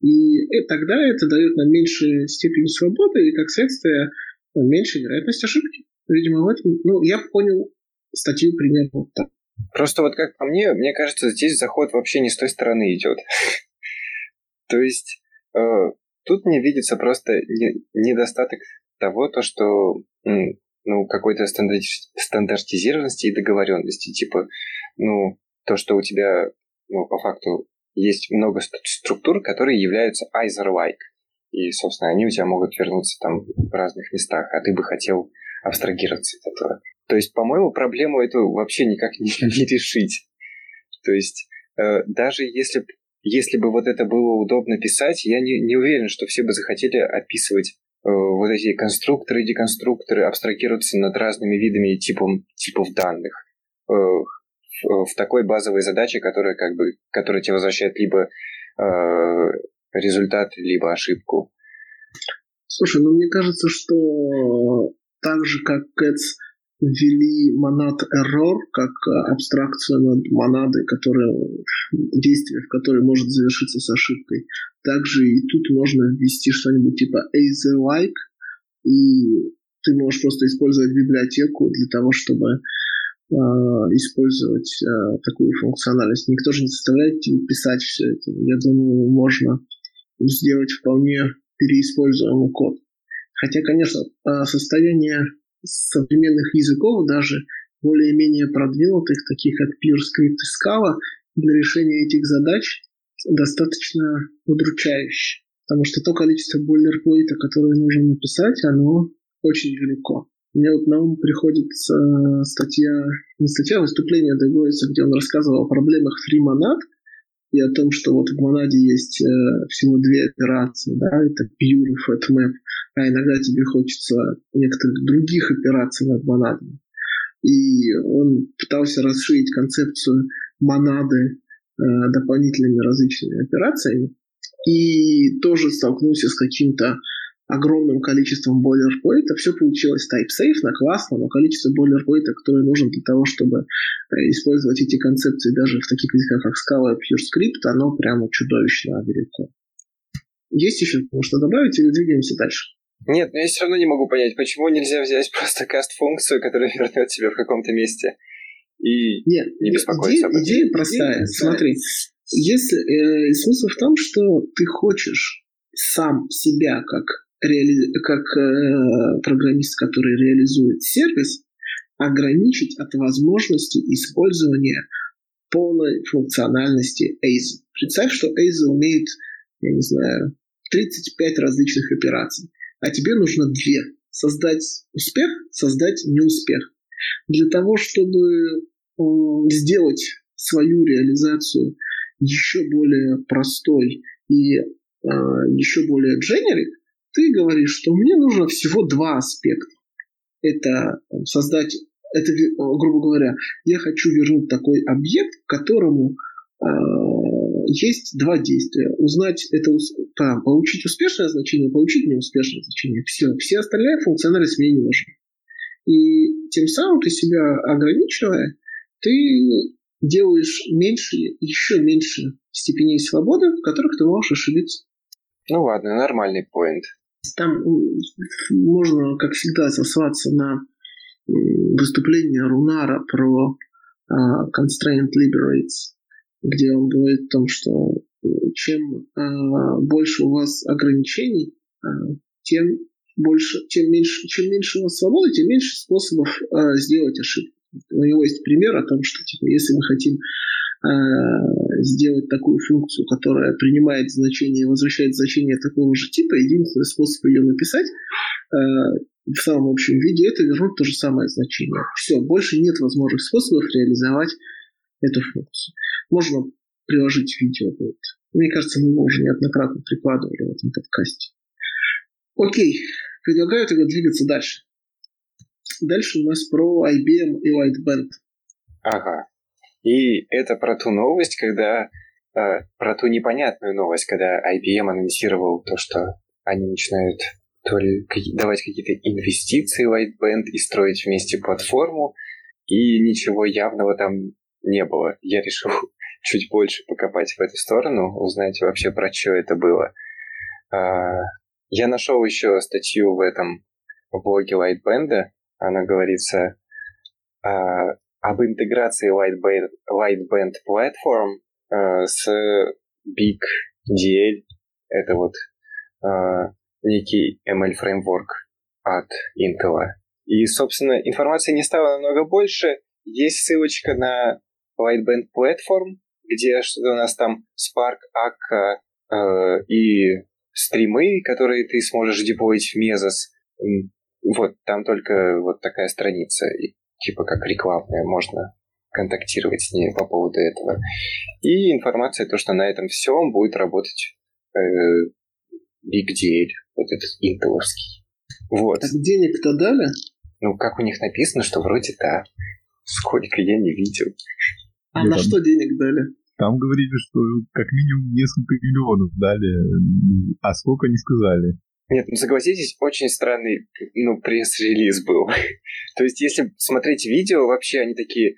И э, тогда это дает нам меньшую степень свободы и, как следствие, меньше вероятность ошибки. Видимо, в этом... Ну, я понял статью примерно вот так. Просто вот как по мне, мне кажется, здесь заход вообще не с той стороны идет. <laughs> То есть э, тут мне видится просто недостаток того, то, что ну, какой-то стандартизированности и договоренности. Типа, ну, то, что у тебя, ну, по факту, есть много структур, которые являются Айзер-like. И, собственно, они у тебя могут вернуться там в разных местах, а ты бы хотел абстрагироваться от этого. То есть, по-моему, проблему эту вообще никак не, <laughs> не решить. То есть, э, даже если, если бы вот это было удобно писать, я не, не уверен, что все бы захотели описывать э, вот эти конструкторы, деконструкторы, абстрагироваться над разными видами типом, типов данных э, в, в такой базовой задаче, которая, как бы, которая тебе возвращает либо э, результат, либо ошибку. Слушай, ну мне кажется, что так же, как Cats ввели монад error как э, абстракцию над монадой, которая, действие в которой может завершиться с ошибкой. Также и тут можно ввести что-нибудь типа AZ-like, и ты можешь просто использовать библиотеку для того, чтобы э, использовать э, такую функциональность. Никто же не заставляет тебя писать все это. Я думаю, можно сделать вполне переиспользуемый код. Хотя, конечно, э, состояние современных языков, даже более-менее продвинутых, таких как PureScript и Scala, для решения этих задач достаточно удручающе. Потому что то количество бойлерплейта, которое нужно написать, оно очень велико. Мне вот на ум приходит э, статья, не статья, а выступление Дегойса, где он рассказывал о проблемах FreeMonad, и о том, что вот в монаде есть э, всего две операции, да, это pure и fatmap, а иногда тебе хочется некоторых других операций над монадами. и он пытался расширить концепцию монады э, дополнительными различными операциями, и тоже столкнулся с каким-то огромным количеством бойлерплейта. Все получилось type-safe, на классно, но количество бойлерплейта, которое нужно для того, чтобы э, использовать эти концепции даже в таких языках, как Scala и PureScript, оно прямо чудовищно велико. Есть еще что добавить или двигаемся дальше? Нет, но я все равно не могу понять, почему нельзя взять просто каст-функцию, которая вернет тебя в каком-то месте и Нет, не беспокоиться идея, об этом. Идея простая. Идея Смотри, если э, смысл в том, что ты хочешь сам себя как, реали... как э, программист, который реализует сервис, ограничить от возможности использования полной функциональности AZE. Представь, что AZE умеет, я не знаю, 35 различных операций а тебе нужно две. Создать успех, создать неуспех. Для того, чтобы сделать свою реализацию еще более простой и э, еще более generic, ты говоришь, что мне нужно всего два аспекта. Это создать, это, грубо говоря, я хочу вернуть такой объект, которому э, есть два действия. Узнать это, там, получить успешное значение, получить неуспешное значение. Все. Все остальные функциональность мне не нужны. И тем самым ты себя ограничивая, ты делаешь меньше, еще меньше степеней свободы, в которых ты можешь ошибиться. Ну ладно, нормальный поинт. Там можно, как всегда, сослаться на выступление Рунара про uh, Constraint Liberates где он говорит о том, что чем э, больше у вас ограничений, э, тем больше, чем меньше, чем меньше у вас свободы, тем меньше способов сделать ошибку. У него есть пример о том, что типа, если мы хотим сделать такую функцию, которая принимает значение и возвращает значение такого же типа, единственный способ ее написать э, в самом общем виде это вернуть то же самое значение. Все, больше нет возможных способов реализовать эту функцию. Можно приложить видео будет. Мне кажется, мы его уже неоднократно прикладывали в этом подкасте. Окей, предлагаю тогда двигаться дальше. Дальше у нас про IBM и Lightband. Ага. И это про ту новость, когда э, про ту непонятную новость, когда IBM анонсировал то, что они начинают то ли давать какие-то инвестиции в Lightband и строить вместе платформу, и ничего явного там не было. Я решил <laughs> чуть больше покопать в эту сторону, узнать вообще про что это было. А, я нашел еще статью в этом блоге Lightband. Она говорится а, об интеграции Lightband, Lightband Platform а, с Big DL. Это вот некий ML фреймворк от Intel. И, собственно, информации не стало намного больше. Есть ссылочка на Lightband Platform, где что-то у нас там Spark, Akka э, и стримы, которые ты сможешь деплоить в Mesos. Вот, там только вот такая страница, типа как рекламная, можно контактировать с ней по поводу этого. И информация, то, что на этом всем будет работать э, Big Deal, вот этот интеловский. Вот. Так денег-то дали? Ну, как у них написано, что вроде да. Сколько я не видел. А на что денег дали? Там говорили, что как минимум несколько миллионов дали, а сколько не сказали. Нет, ну согласитесь, очень странный ну, пресс-релиз был. <laughs> То есть, если смотреть видео, вообще они такие,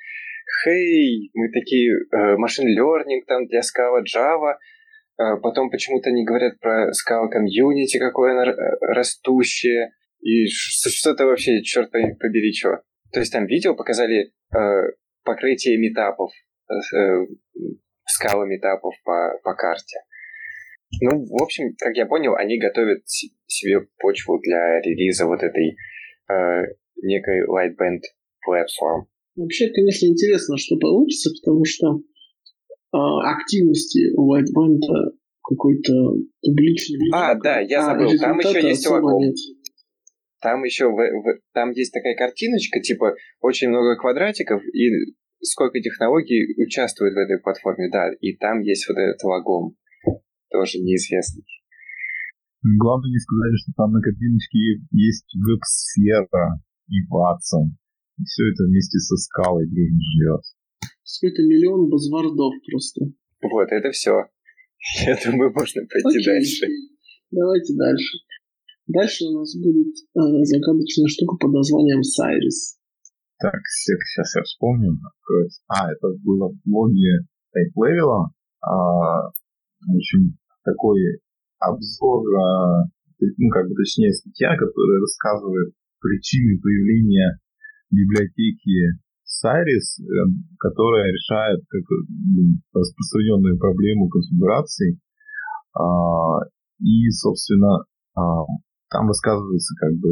хей, мы такие, машин э, learning там для Scala Java, а потом почему-то они говорят про Scala Community, какое оно растущее, и что-то вообще, черт побери, что. То есть там видео показали э, покрытие метапов, э, скалы метапов по, по карте. Ну, в общем, как я понял, они готовят себе почву для релиза вот этой э, некой Lightband Platform. Вообще, конечно, интересно, что получится, потому что э, активности у Lightband какой-то публичный... А, да, я а, забыл. Там еще есть логов. Там еще в, в, там есть такая картиночка, типа очень много квадратиков, и сколько технологий участвует в этой платформе, да, и там есть вот этот логом, тоже неизвестный. Главное не сказали, что там на картиночке есть веб-сфера и Watson. И все это вместе со скалой дружно живет. Все это миллион базвардов просто. Вот, это все. <laughs> Я думаю, можно пойти Окей. дальше. Давайте дальше. Дальше у нас будет э, загадочная штука под названием Сайрис. Так, сейчас я вспомню. А, это было в блоге Type Level. А, в общем, такой обзор, а, ну, как бы точнее, статья, которая рассказывает причины появления библиотеки Сайрис, э, которая решает как, ну, распространенную проблему конфигурации. А, и, собственно, а, там рассказывается, как бы,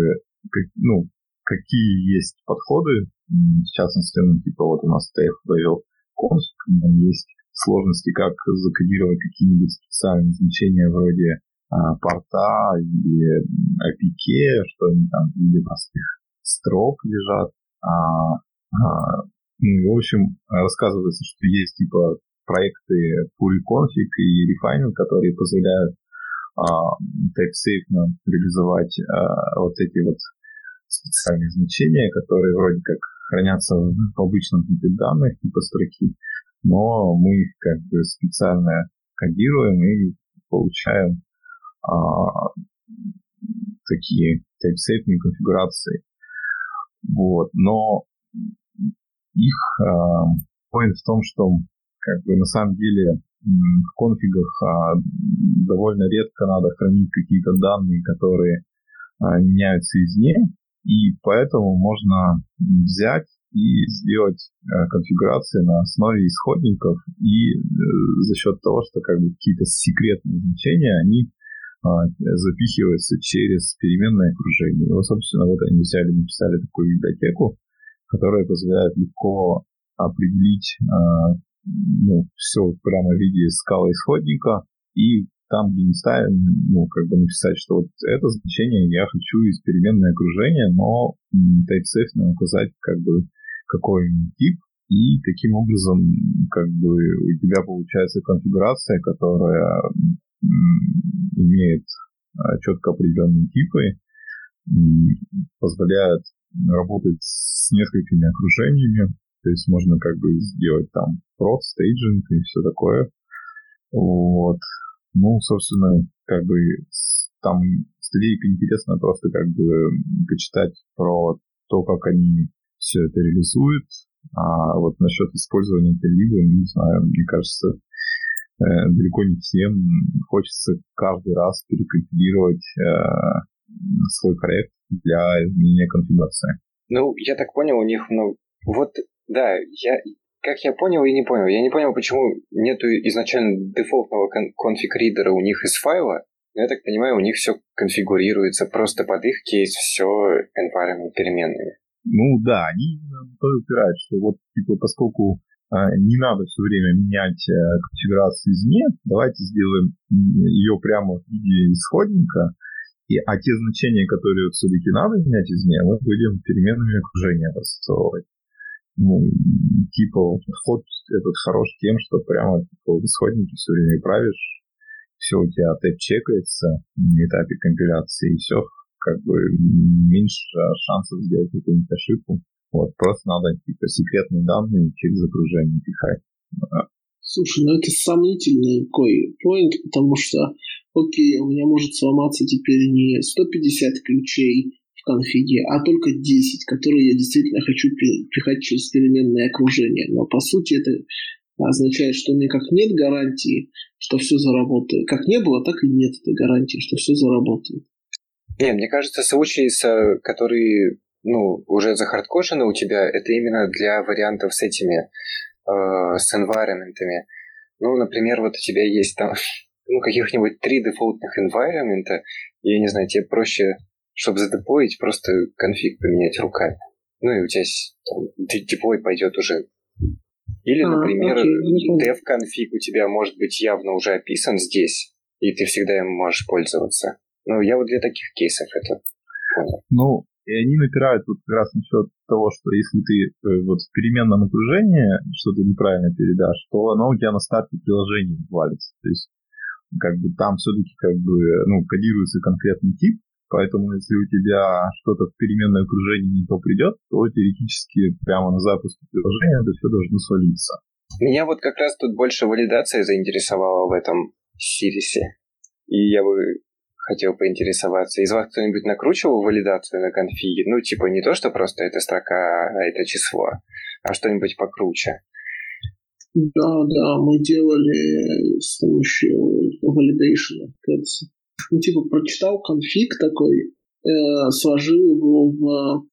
ну, какие есть подходы, в частности, ну, типа, вот у нас TF ввел конфиг, там есть сложности, как закодировать какие-нибудь специальные значения вроде а, порта или APK, что они там в виде простых строк лежат. А, а, ну, в общем, рассказывается, что есть типа проекты PullConfig и Refining, которые позволяют а, TypeSafe реализовать а, вот эти вот специальные значения, которые вроде как хранятся в обычном типе данных, типа строки, но мы их как бы специально кодируем и получаем а, такие type конфигурации. Вот. Но их а, в том, что как бы на самом деле в конфигах а, довольно редко надо хранить какие-то данные, которые а, меняются извне, и поэтому можно взять и сделать э, конфигурации на основе исходников и э, за счет того, что как бы какие-то секретные значения, они э, запихиваются через переменное окружение. И вот, собственно, вот они взяли, написали такую библиотеку, которая позволяет легко определить э, ну, все прямо в виде скалы исходника и там, где не ставим, ну, как бы написать, что вот это значение я хочу из переменное окружение, но TypeSafe указать как бы какой тип, и таким образом как бы у тебя получается конфигурация, которая имеет а, четко определенные типы, позволяет работать с несколькими окружениями, то есть можно как бы сделать там прод, стейджинг и все такое. Вот. Ну, собственно, как бы там статейка интересно просто как бы почитать про то, как они все это реализуют. А вот насчет использования этой либо, не знаю, мне кажется, э, далеко не всем хочется каждый раз перекомпилировать э, свой проект для изменения конфигурации. Ну, я так понял, у них, ну, вот, да, я, как я понял и не понял. Я не понял, почему нету изначально дефолтного конфиг-ридера у них из файла. Но я так понимаю, у них все конфигурируется просто под их кейс, все environment переменными. Ну да, они именно то упирают, что вот типа поскольку э, не надо все время менять э, конфигурацию извне, давайте сделаем ее прямо в виде исходника, и, а те значения, которые все-таки надо менять извне, мы будем переменными окружения рассовывать ну, типа, ход этот хорош тем, что прямо типа, в исходнике все время правишь, все у тебя тэп чекается на этапе компиляции, и все как бы меньше шансов сделать какую-нибудь ошибку. Вот, просто надо типа секретные данные через окружение пихать. Слушай, ну это сомнительный какой point, потому что, окей, у меня может сломаться теперь не 150 ключей, в конфиге, а только 10, которые я действительно хочу пихать через переменное окружение. Но по сути это означает, что у меня как нет гарантии, что все заработает. Как не было, так и нет этой гарантии, что все заработает. Не, мне кажется, случаи, которые ну, уже захардкошены у тебя, это именно для вариантов с этими, э, с environment. Ну, например, вот у тебя есть там <laughs> ну, каких-нибудь три дефолтных environment, я не знаю, тебе проще чтобы задеплоить, просто конфиг поменять руками. Ну и у тебя там, деплой пойдет уже. Или, а, например, dev конфиг у тебя может быть явно уже описан здесь, и ты всегда им можешь пользоваться. Ну, я вот для таких кейсов это понял. Ну, и они напирают вот как раз насчет того, что если ты э, вот в переменном окружении что-то неправильно передашь, то оно у тебя на старте приложения валится. То есть как бы там все-таки как бы ну, кодируется конкретный тип, Поэтому, если у тебя что-то в переменное окружение не то придет, то теоретически прямо на запуск приложения это все должно свалиться. Меня вот как раз тут больше валидация заинтересовала в этом сирисе. И я бы хотел поинтересоваться. Из вас кто-нибудь накручивал валидацию на конфиге? Ну, типа не то, что просто это строка, а это число, а что-нибудь покруче. Да, да, мы делали с помощью validation. Ну, типа, прочитал конфиг такой, э, сложил его в,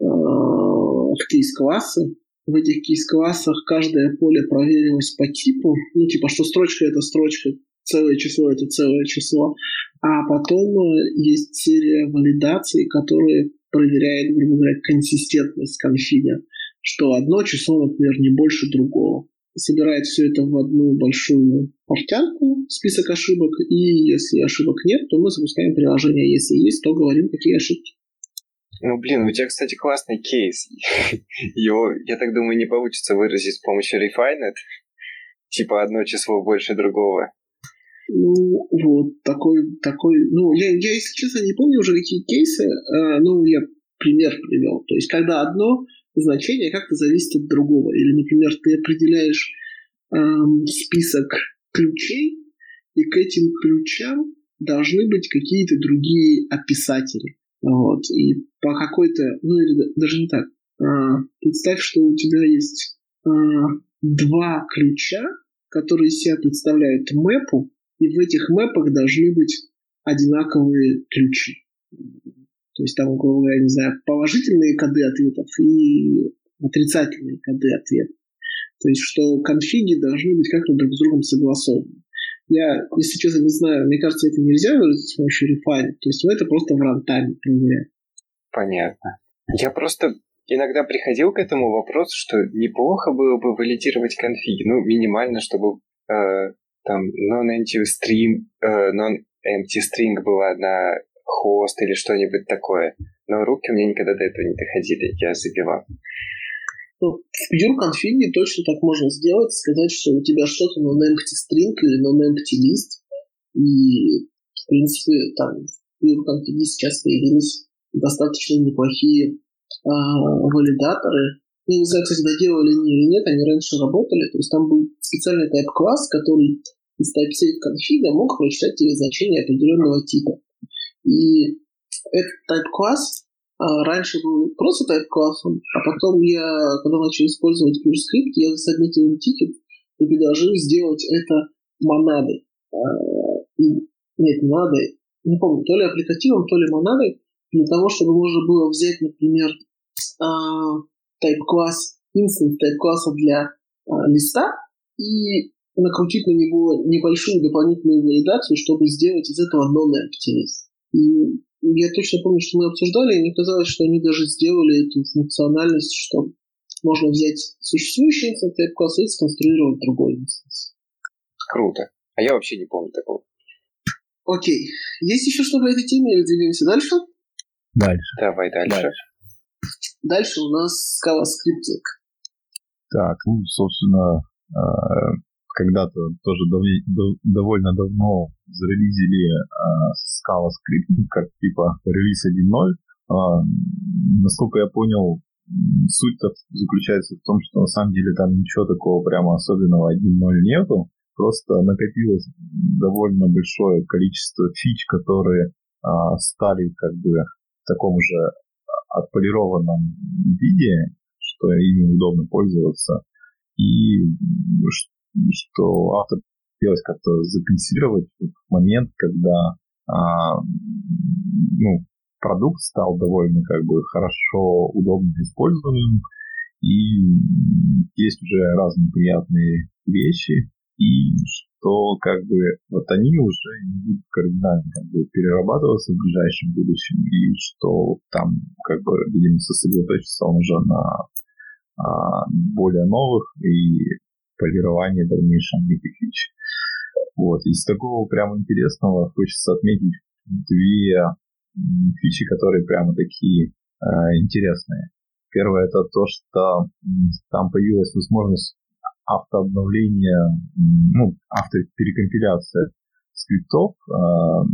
э, в кейс-классы. В этих кейс-классах каждое поле проверилось по типу. Ну, типа, что строчка — это строчка, целое число — это целое число. А потом э, есть серия валидаций, которые проверяет, грубо говоря, консистентность конфига, что одно число, например, не больше другого собирает все это в одну большую портянку, список ошибок, и если ошибок нет, то мы запускаем приложение. Если есть, то говорим, какие ошибки. Ну, блин, у тебя, кстати, классный кейс. <laughs> Его, я так думаю, не получится выразить с помощью Refined. Типа одно число больше другого. Ну, вот, такой, такой, ну, я, я, если честно, не помню уже какие кейсы, э, ну, я пример привел. То есть, когда одно значение как-то зависит от другого. Или, например, ты определяешь эм, список ключей, и к этим ключам должны быть какие-то другие описатели. Вот. И по какой-то, ну или даже не так. А, представь, что у тебя есть а, два ключа, которые себя представляют мэпу, и в этих мэпах должны быть одинаковые ключи. То есть там, грубо говоря, не знаю, положительные коды ответов и отрицательные коды ответов. То есть, что конфиги должны быть как-то друг с другом согласованы. Я, если честно, не знаю, мне кажется, это нельзя выразить с помощью refine. То есть, это просто в рантайме проверяем. Понятно. Я просто иногда приходил к этому вопросу, что неплохо было бы валидировать конфиги. Ну, минимально, чтобы э, там non-empty string, э, non-empty string была на хост или что-нибудь такое. Но руки у меня никогда до этого не доходили, я забивал. Ну, в pure конфиге точно так можно сделать, сказать, что у тебя что-то на empty string или на empty list, и, в принципе, там в pure конфиге сейчас появились достаточно неплохие а, валидаторы. Я не знаю, кстати, доделали они или нет, они раньше работали, то есть там был специальный type-класс, который из type-safe конфига мог прочитать тебе значение определенного типа. И этот type-класс а, раньше был просто type-классом, а потом я, когда начал использовать PureScript, я засобмитил им тикет и предложил сделать это монадой. А, и, нет, монадой, не помню, то ли аппликативом, то ли монадой, для того, чтобы можно было взять, например, а, type-класс, instance type-класса для листа и накрутить на него небольшую дополнительную валидацию, чтобы сделать из этого non-empty list. И я точно помню, что мы обсуждали, и мне казалось, что они даже сделали эту функциональность, что можно взять существующий инстанс type и сконструировать другой инстанс. Круто. А я вообще не помню такого. Окей. Есть еще что по этой теме или двигаемся дальше? Дальше. Давай дальше. Дальше, дальше у нас Scala скриптинг. Так, ну, собственно, э, когда-то тоже дов, дов, довольно давно зарелизили э, Scala Scripting как типа релиз 1.0. Э, а, насколько я понял, суть заключается в том, что на самом деле там ничего такого прямо особенного 1.0 нету. Просто накопилось довольно большое количество фич, которые э, стали как бы в таком же отполированном виде, что ими удобно пользоваться. И что автор хотелось как-то законсервировать момент, когда а, ну, продукт стал довольно как бы хорошо, удобно используемым, и есть уже разные приятные вещи, и что как бы вот они уже не будут кардинально как бы, перерабатываться в ближайшем будущем, и что там как бы, видимо, сосредоточиться он уже на а, более новых и полирование дальнейшем этих фич. Вот. Из такого прямо интересного хочется отметить две фичи, которые прямо такие э, интересные. Первое это то, что там появилась возможность автообновления, ну, автоперекомпиляция скриптов. Э,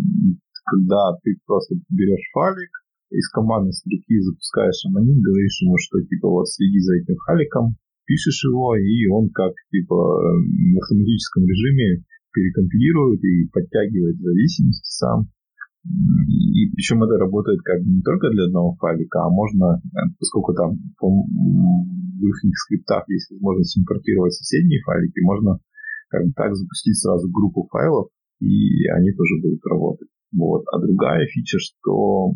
когда ты просто берешь файлик, из командной строки запускаешь аноним, говоришь ему, что типа вот следи за этим файликом, пишешь его, и он как типа в автоматическом режиме перекомпилирует и подтягивает зависимости сам. И причем это работает как не только для одного файлика, а можно, поскольку там в их скриптах есть возможность импортировать соседние файлики, можно как бы так запустить сразу группу файлов, и они тоже будут работать. Вот. А другая фича, что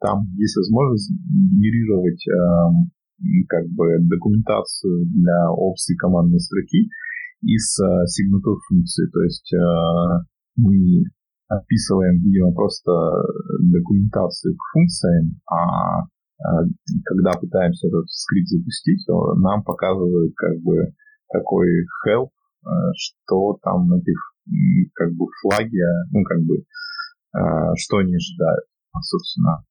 там есть возможность генерировать э, как бы документацию для опций командной строки из э, сигнатур функции. То есть э, мы описываем, видимо, просто документацию к функциям, а когда пытаемся этот скрипт запустить, то нам показывают как бы такой help, что там этих как бы флаги, ну как бы что они ожидают, собственно.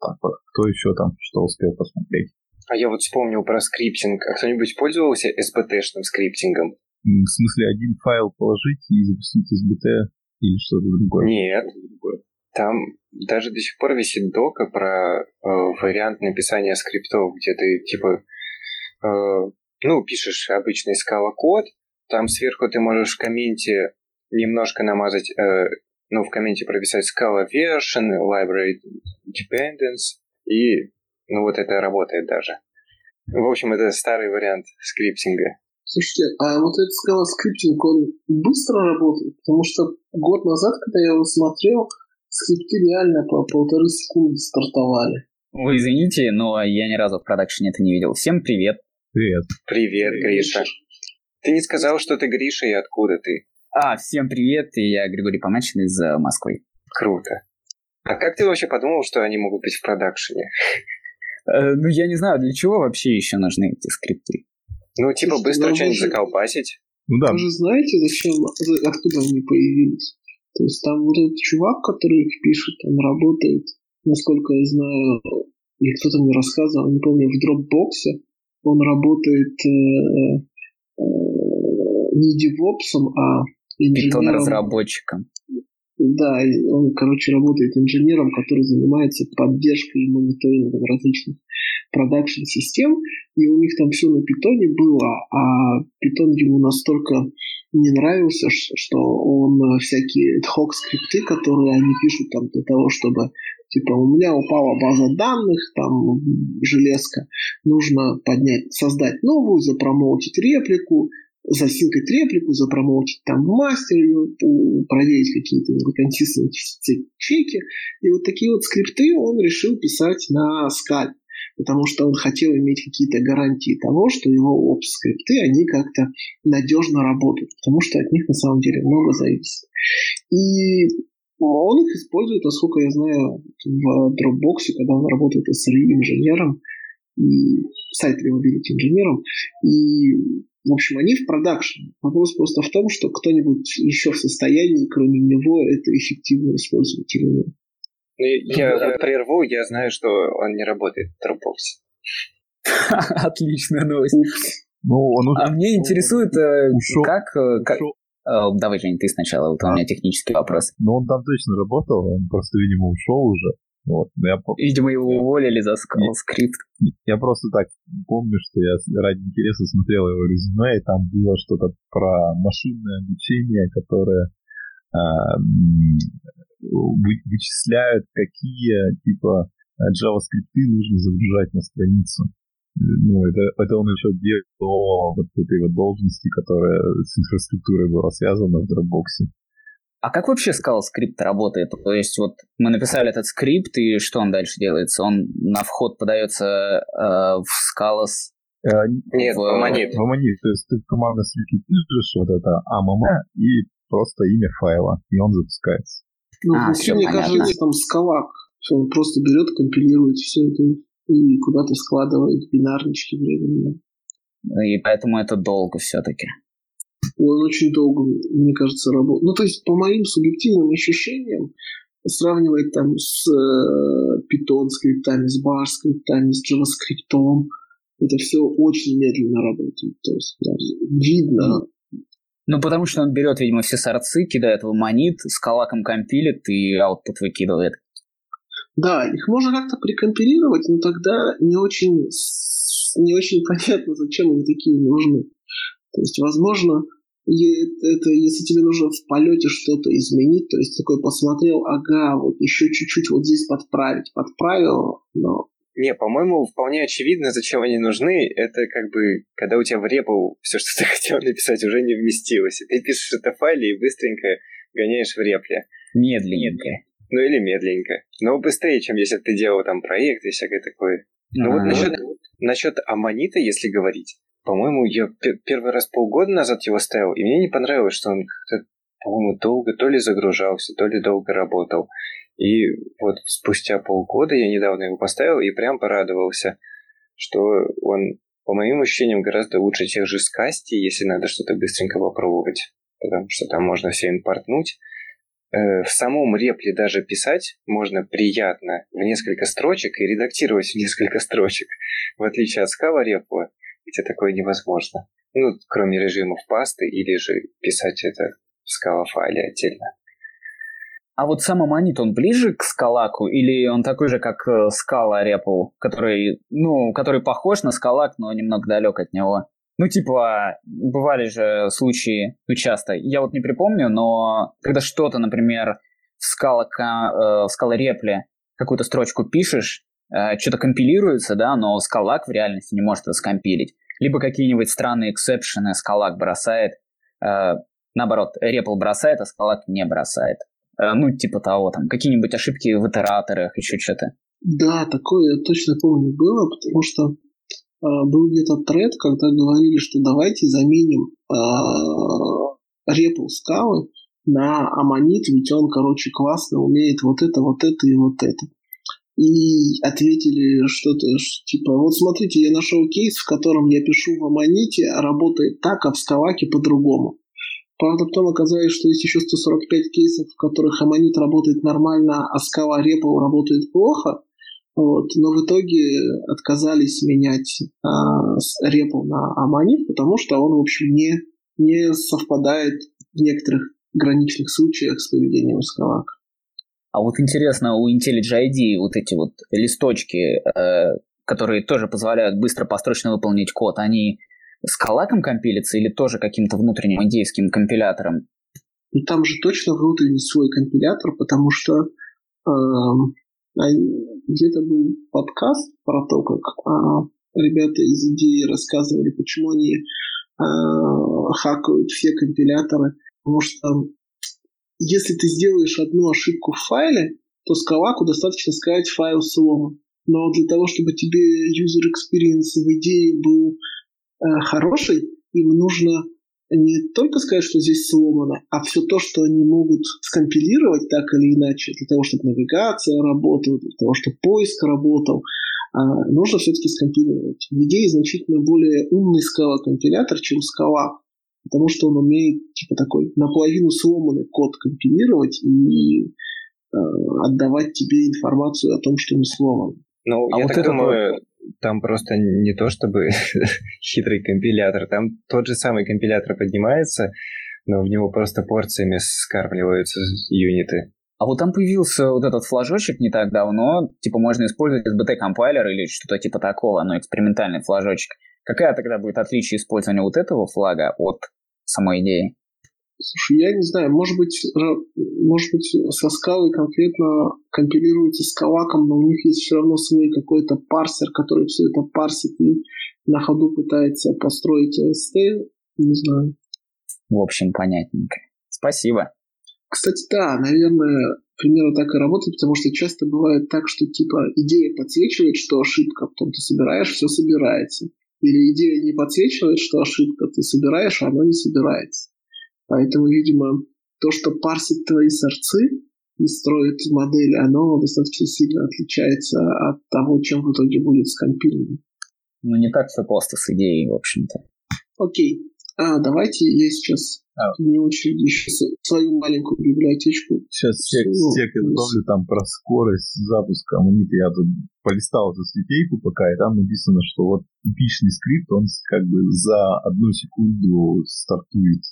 Так вот, кто еще там что успел посмотреть? А я вот вспомнил про скриптинг. А кто-нибудь пользовался SBT-шным скриптингом? В смысле, один файл положить и запустить SBT или что-то другое? Нет. Там даже до сих пор висит дока про э, вариант написания скриптов, где ты типа э, ну, пишешь обычный скала код, там сверху ты можешь в комменте немножко намазать, э, ну, в комменте прописать Scala version, library dependence, и, ну, вот это работает даже. В общем, это старый вариант скриптинга. Слушайте, а вот этот Scala скриптинг, он быстро работает? Потому что год назад, когда я его смотрел, скрипты реально по полторы секунды стартовали. Ой, извините, но я ни разу в продакшене это не видел. Всем привет. Привет. Привет, Гриша. Ты не сказал, что ты Гриша и откуда ты? А, всем привет, я Григорий Помачин из э, Москвы. Круто. А как ты вообще подумал, что они могут быть в продакшене? Э, ну, я не знаю, для чего вообще еще нужны эти скрипты. Ну, типа быстро что-нибудь заколбасить. Ну да. Вы же знаете, зачем, откуда они появились? То есть там вот этот чувак, который их пишет, он работает, насколько я знаю, или кто-то мне рассказывал, не помню, в Dropbox. Он работает э, э, не девопсом, а Питон-разработчиком. Да, он, короче, работает инженером, который занимается поддержкой и мониторингом различных продакшн-систем, и у них там все на питоне было, а питон ему настолько не нравился, что он всякие ad скрипты, которые они пишут там для того, чтобы типа у меня упала база данных, там железка, нужно поднять, создать новую, запромоутить реплику, засинкать реплику, запромоутить там мастер, проверить какие-то консистенции чеки. И вот такие вот скрипты он решил писать на скале потому что он хотел иметь какие-то гарантии того, что его опс-скрипты, они как-то надежно работают, потому что от них на самом деле много зависит. И он их использует, насколько я знаю, в Dropbox, когда он работает SRE-инженером и сайт reliability инженером. И в общем, они в продакшене. Вопрос просто в том, что кто-нибудь еще в состоянии, кроме него, это эффективно использовать или нет. Я, я прерву, я знаю, что он не работает в Dropbox. <laughs> Отличная новость. Ну, он а мне интересует, э, ушел, как... Э, как... Э, давай, Жень, ты сначала, вот у меня технический вопрос. Ну, он там точно работал, он просто, видимо, ушел уже. Вот. Я... Видимо, его уволили за скрипт. Я просто так помню, что я ради интереса смотрел его резюме, и там было что-то про машинное обучение, которое а, вычисляют, какие типа JavaScript нужно загружать на страницу. Ну, это, это он еще делал до вот этой вот должности, которая с инфраструктурой была связана в Dropbox. А как вообще Scala скрипт работает? То есть вот мы написали этот скрипт, и что он дальше делается? Он на вход подается э, в Scala э, Нет, в, монет. В монет. То есть ты в командной свеке пишешь вот это АММ и просто имя файла, и он запускается. Ну, а, все, мне понятно. кажется, там скалак. Он просто берет, компилирует все это и куда-то складывает бинарнички временно. И поэтому это долго все-таки. Он очень долго, мне кажется, работал. Ну, то есть, по моим субъективным ощущениям, сравнивать там с э, Python скриптами, с Bar скриптами, с JavaScript, это все очень медленно работает. То есть, да, видно Ну, потому что он берет, видимо, все сорцы, кидает в монит, с калаком компилит и аутпут выкидывает. Да, их можно как-то прикомпилировать, но тогда не очень, не очень <laughs> понятно, зачем они такие нужны. То есть, возможно, это если тебе нужно в полете что-то изменить, то есть такой посмотрел, ага, вот еще чуть-чуть вот здесь подправить, подправил, но не, по-моему, вполне очевидно, зачем они нужны. Это как бы, когда у тебя в репу все, что ты <laughs> хотел написать, уже не вместилось. И ты пишешь это в файле и быстренько гоняешь в репле. Медленненько. Ну или медленько. Но быстрее, чем если ты делал там проект и всякое такое. Ну вот насчет, насчет аммонита, если говорить. По-моему, я первый раз полгода назад его ставил, и мне не понравилось, что он как-то, по-моему, долго то ли загружался, то ли долго работал. И вот спустя полгода я недавно его поставил и прям порадовался, что он, по моим ощущениям, гораздо лучше тех же скасти, если надо что-то быстренько попробовать. Потому что там можно все импортнуть. Э, в самом репле даже писать можно приятно в несколько строчек и редактировать в несколько строчек. В отличие от скала репла, где такое невозможно. Ну, кроме режимов пасты или же писать это в скала файле отдельно. А вот сам Аманит, он ближе к Скалаку или он такой же, как э, Скала Репл, который, ну, который похож на Скалак, но немного далек от него? Ну, типа, бывали же случаи, ну, часто, я вот не припомню, но когда что-то, например, в Скала, э, в Скала Репле какую-то строчку пишешь, э, что-то компилируется, да, но Скалак в реальности не может это скомпилить. Либо какие-нибудь странные эксепшены Скалак бросает, наоборот, Репл бросает, а Скалак не бросает. Э, ну, типа того, там, какие-нибудь ошибки в итераторах, еще что-то. Да, такое я точно помню было, потому что э, был где-то тред, когда говорили, что давайте заменим э, репл скалы на аммонит, ведь он, короче, классно умеет вот это, вот это и вот это. И ответили что-то, типа, вот смотрите, я нашел кейс, в котором я пишу в аммоните, а работает так, а в скалаке по-другому. Правда, потом оказалось, что есть еще 145 кейсов, в которых Аммонит работает нормально, а скала Репл работает плохо. Вот. Но в итоге отказались менять а, Репл на Аммонит, потому что он, в общем, не, не совпадает в некоторых граничных случаях с поведением скалак. А вот интересно, у IntelliJ ID вот эти вот листочки, э, которые тоже позволяют быстро построчно выполнить код, они с калаком компилится или тоже каким-то внутренним индейским компилятором? Ну, там же точно внутренний свой компилятор, потому что э, где-то был подкаст про то, как э, ребята из идеи рассказывали, почему они э, хакают все компиляторы. Потому что если ты сделаешь одну ошибку в файле, то с Калаку достаточно сказать файл сломан. Но для того, чтобы тебе user experience в идее был хороший, им нужно не только сказать, что здесь сломано, а все то, что они могут скомпилировать так или иначе, для того, чтобы навигация работала, для того, чтобы поиск работал, а, нужно все-таки скомпилировать. В идее значительно более умный скала-компилятор, чем скала, потому что он умеет типа такой наполовину сломанный код компилировать и э, отдавать тебе информацию о том, что не сломано. Ну, а я вот так это думаю, там просто не то чтобы <laughs> хитрый компилятор, там тот же самый компилятор поднимается, но в него просто порциями скармливаются юниты. А вот там появился вот этот флажочек не так давно, типа можно использовать SBT-компайлер или что-то типа такого, но экспериментальный флажочек. Какая тогда будет отличие использования вот этого флага от самой идеи? Слушай, я не знаю, может быть, может быть, со скалой конкретно компилируется с калаком, но у них есть все равно свой какой-то парсер, который все это парсит и на ходу пытается построить AST. Не знаю. В общем, понятненько. Спасибо. Кстати, да, наверное, примерно так и работает, потому что часто бывает так, что типа идея подсвечивает, что ошибка, потом ты собираешь, все собирается. Или идея не подсвечивает, что ошибка, ты собираешь, а оно не собирается. Поэтому, видимо, то, что парсит твои сорцы и строит модель, оно достаточно сильно отличается от того, чем в итоге будет скомпилировано. Ну, не так все просто с идеей, в общем-то. Окей. А, давайте я сейчас а. не очень еще свою маленькую библиотечку. Сейчас тек, тек добавлю там про скорость запуска аммонита. Я тут полистал эту статейку пока, и там написано, что вот типичный скрипт, он как бы за одну секунду стартует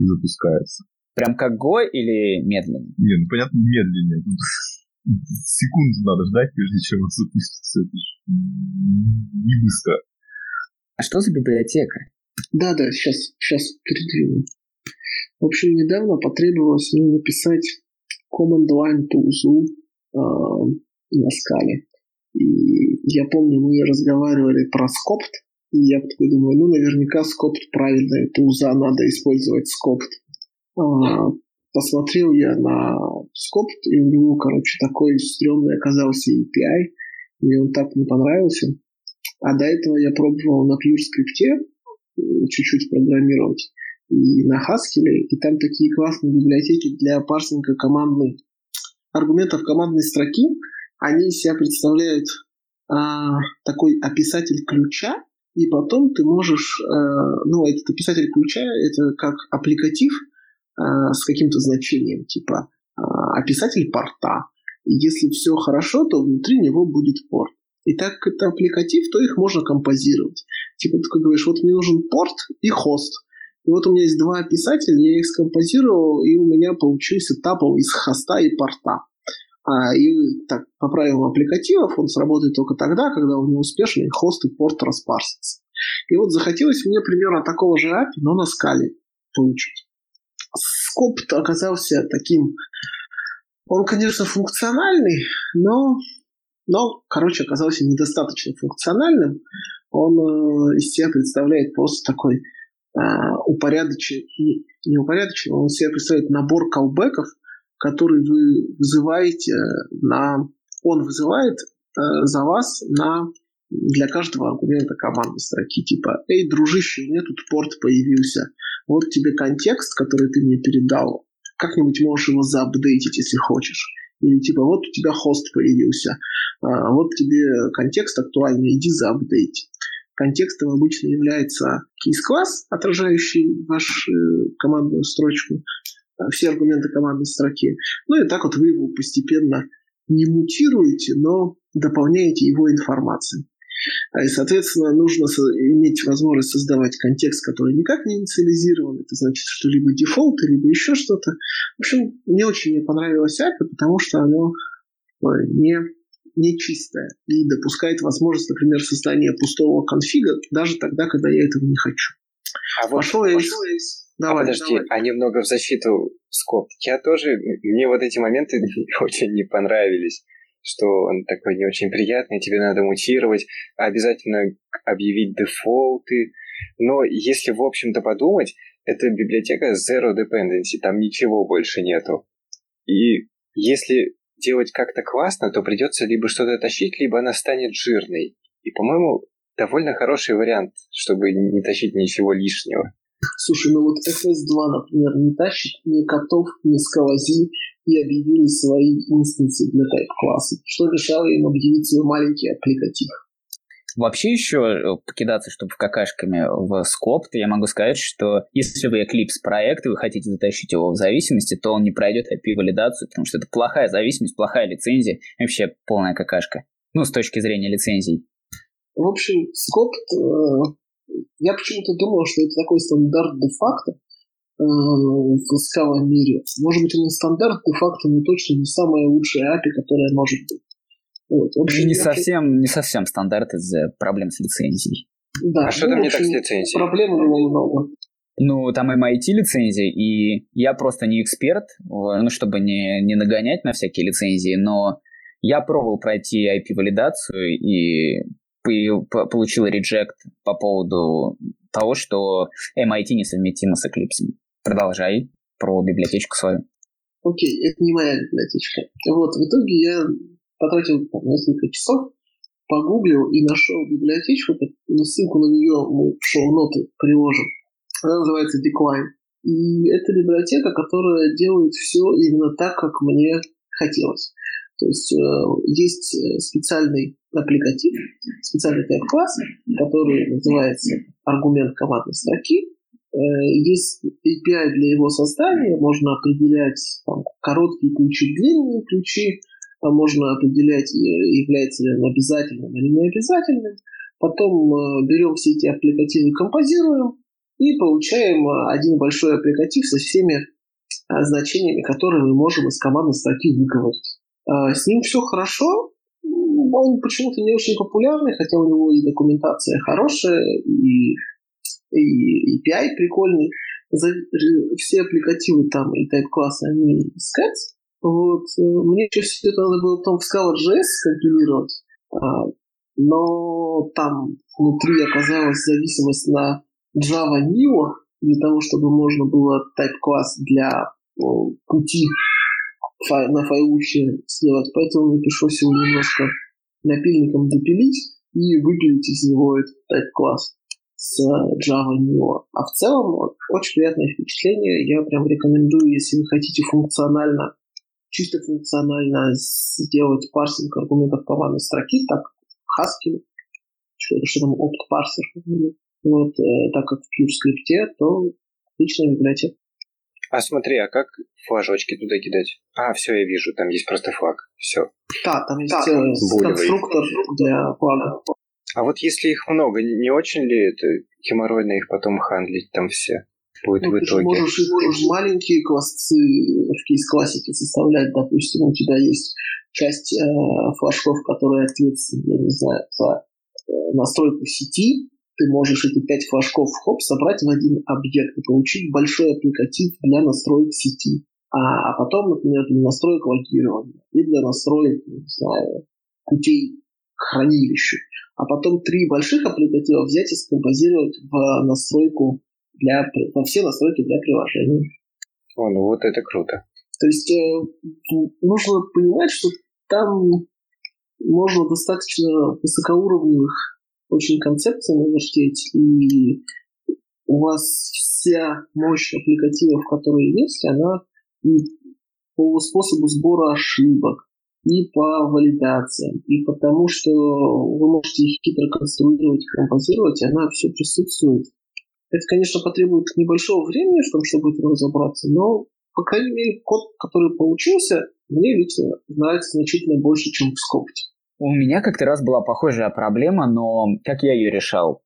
и запускается. Прям как Go или медленно? Не, ну понятно, медленнее. Тут секунду надо ждать, прежде чем он запустится. Это не быстро. А что за библиотека? Да, да, сейчас, сейчас передвину. В общем, недавно потребовалось мне написать command line to э, на скале. И я помню, мы разговаривали про скопт, и я такой думаю, ну, наверняка скопт правильно, это уза надо использовать скопт. А, посмотрел я на скопт, и у него, короче, такой стрёмный оказался API, мне он так не понравился. А до этого я пробовал на PureScript чуть-чуть программировать и на Haskell, и там такие классные библиотеки для парсинга командной аргументов командной строки, они из себя представляют а, такой описатель ключа, и потом ты можешь, а, ну, этот описатель ключа, это как аппликатив а, с каким-то значением, типа а, описатель порта. И если все хорошо, то внутри него будет порт. И так как это аппликатив, то их можно композировать. Типа ты говоришь, вот мне нужен порт и хост. И вот у меня есть два описателя, я их скомпозировал, и у меня получился тапл из хоста и порта. А, и так, по правилам аппликативов он сработает только тогда, когда у него успешный хост и порт распарсится. И вот захотелось мне примерно такого же API, но на скале получить. Скопт оказался таким... Он, конечно, функциональный, но, но короче, оказался недостаточно функциональным. Он э, из себя представляет просто такой э, упорядоченный, не упорядоченный, он из себя представляет набор колбеков, который вы вызываете на... Он вызывает э, за вас на для каждого аргумента командной строки. Типа, эй, дружище, у меня тут порт появился. Вот тебе контекст, который ты мне передал. Как-нибудь можешь его заапдейтить, если хочешь. Или типа, вот у тебя хост появился. А, вот тебе контекст актуальный, иди заапдейт. Контекстом обычно является кейс-класс, отражающий вашу э, командную строчку. Все аргументы командной строки. Ну и так вот вы его постепенно не мутируете, но дополняете его информацией. А, и, соответственно, нужно иметь возможность создавать контекст, который никак не инициализирован. Это значит, что либо дефолт, либо еще что-то. В общем, мне очень не понравилось API, потому что оно не, не чистое и допускает возможность, например, создания пустого конфига даже тогда, когда я этого не хочу. А вот, пошел, пошел я из Давай, а подожди, давай. а немного в защиту Скоп. Я тоже, мне вот эти моменты <laughs> очень не понравились, что он такой не очень приятный, тебе надо мутировать, обязательно объявить дефолты. Но если, в общем-то, подумать, это библиотека Zero Dependency, там ничего больше нету. И если делать как-то классно, то придется либо что-то тащить, либо она станет жирной. И, по-моему, довольно хороший вариант, чтобы не тащить ничего лишнего. Слушай, ну вот FS2, например, не тащит ни котов, ни скалази и объявили свои инстансы для тайп-класса. Что мешало им объявить свой маленький аппликатив? Вообще еще э, покидаться, чтобы какашками в скоп, то я могу сказать, что если вы Eclipse проект и вы хотите затащить его в зависимости, то он не пройдет IP-валидацию, потому что это плохая зависимость, плохая лицензия, вообще полная какашка. Ну, с точки зрения лицензий. В общем, скоп э, я почему-то думал, что это такой стандарт де-факто э, в скалом мире. Может быть, он не стандарт де-факто, но точно не самая лучшая API, которая может быть. Вот. общем, не, совсем, не совсем стандарт из-за проблем с лицензией. Да, а что там не так с лицензией? Проблем у него много. Ну, там MIT лицензия, и я просто не эксперт, ну, чтобы не, не нагонять на всякие лицензии, но я пробовал пройти IP-валидацию, и получил реджект по поводу того, что MIT несовместимо с Eclipse. Продолжай про библиотечку свою. Окей, okay, это не моя библиотечка. Вот, в итоге я потратил там, несколько часов, погуглил и нашел библиотечку, ссылку на нее мы в шоу-ноты приложим. Она называется Decline. И это библиотека, которая делает все именно так, как мне хотелось. То есть э, есть э, специальный аппликатив, специальный тайп-класс, который называется аргумент командной строки. Э, есть API для его создания, можно определять там, короткие ключи, длинные ключи, можно определять, является ли он обязательным или не обязательным. Потом берем все эти аппликативы, композируем, и получаем один большой аппликатив со всеми значениями, которые мы можем из командной строки выговорить. С ним все хорошо, он почему-то не очень популярный, хотя у него и документация хорошая, и, и API прикольный. За, все аппликативы там и тайп-классы, они искать. Вот. Э, мне чаще всего надо было потом в Scala.js компилировать, а, но там внутри оказалась зависимость на Java Neo, для того, чтобы можно было тайп-класс для пути на файлухе сделать. Поэтому мне пришлось его немножко напильником допилить и выпилить из него этот тайп-класс с Java Neo. А в целом очень приятное впечатление. Я прям рекомендую, если вы хотите функционально, чисто функционально сделать парсинг аргументов командной строки, так Haskell, что, что там опт парсер, вот, э, так как в PureScript, то отличная библиотека. А смотри, а как флажочки туда кидать? А, все, я вижу, там есть просто флаг. Все. Да, там есть да, конструктор для флага. А вот если их много, не очень ли это геморройно их потом хандлить там все? Будет ну, в итоге. Ты можешь, можешь маленькие классцы в кейс-классике составлять. Допустим, у тебя есть часть э, флажков, которые ответственны, я не знаю, за э, настройку сети, ты можешь эти пять флажков хоп собрать в один объект и получить большой аппликатив для настроек сети. А, а потом, например, для настроек логирования и для настроек, не знаю, путей к хранилищу. А потом три больших аппликатива взять и скомпозировать в настройку для, во все настройки для приложения. О, ну вот это круто. То есть э, нужно понимать, что там можно достаточно высокоуровневых очень концепциями вертеть, и у вас вся мощь аппликативов, которые есть, она по способу сбора ошибок, и по валидациям, и потому что вы можете их хитро конструировать, композировать, она все присутствует. Это, конечно, потребует небольшого времени, чтобы это разобраться, но, по крайней мере, код, который получился, мне лично нравится значительно больше, чем в скопте. У меня как-то раз была похожая проблема, но как я ее решал?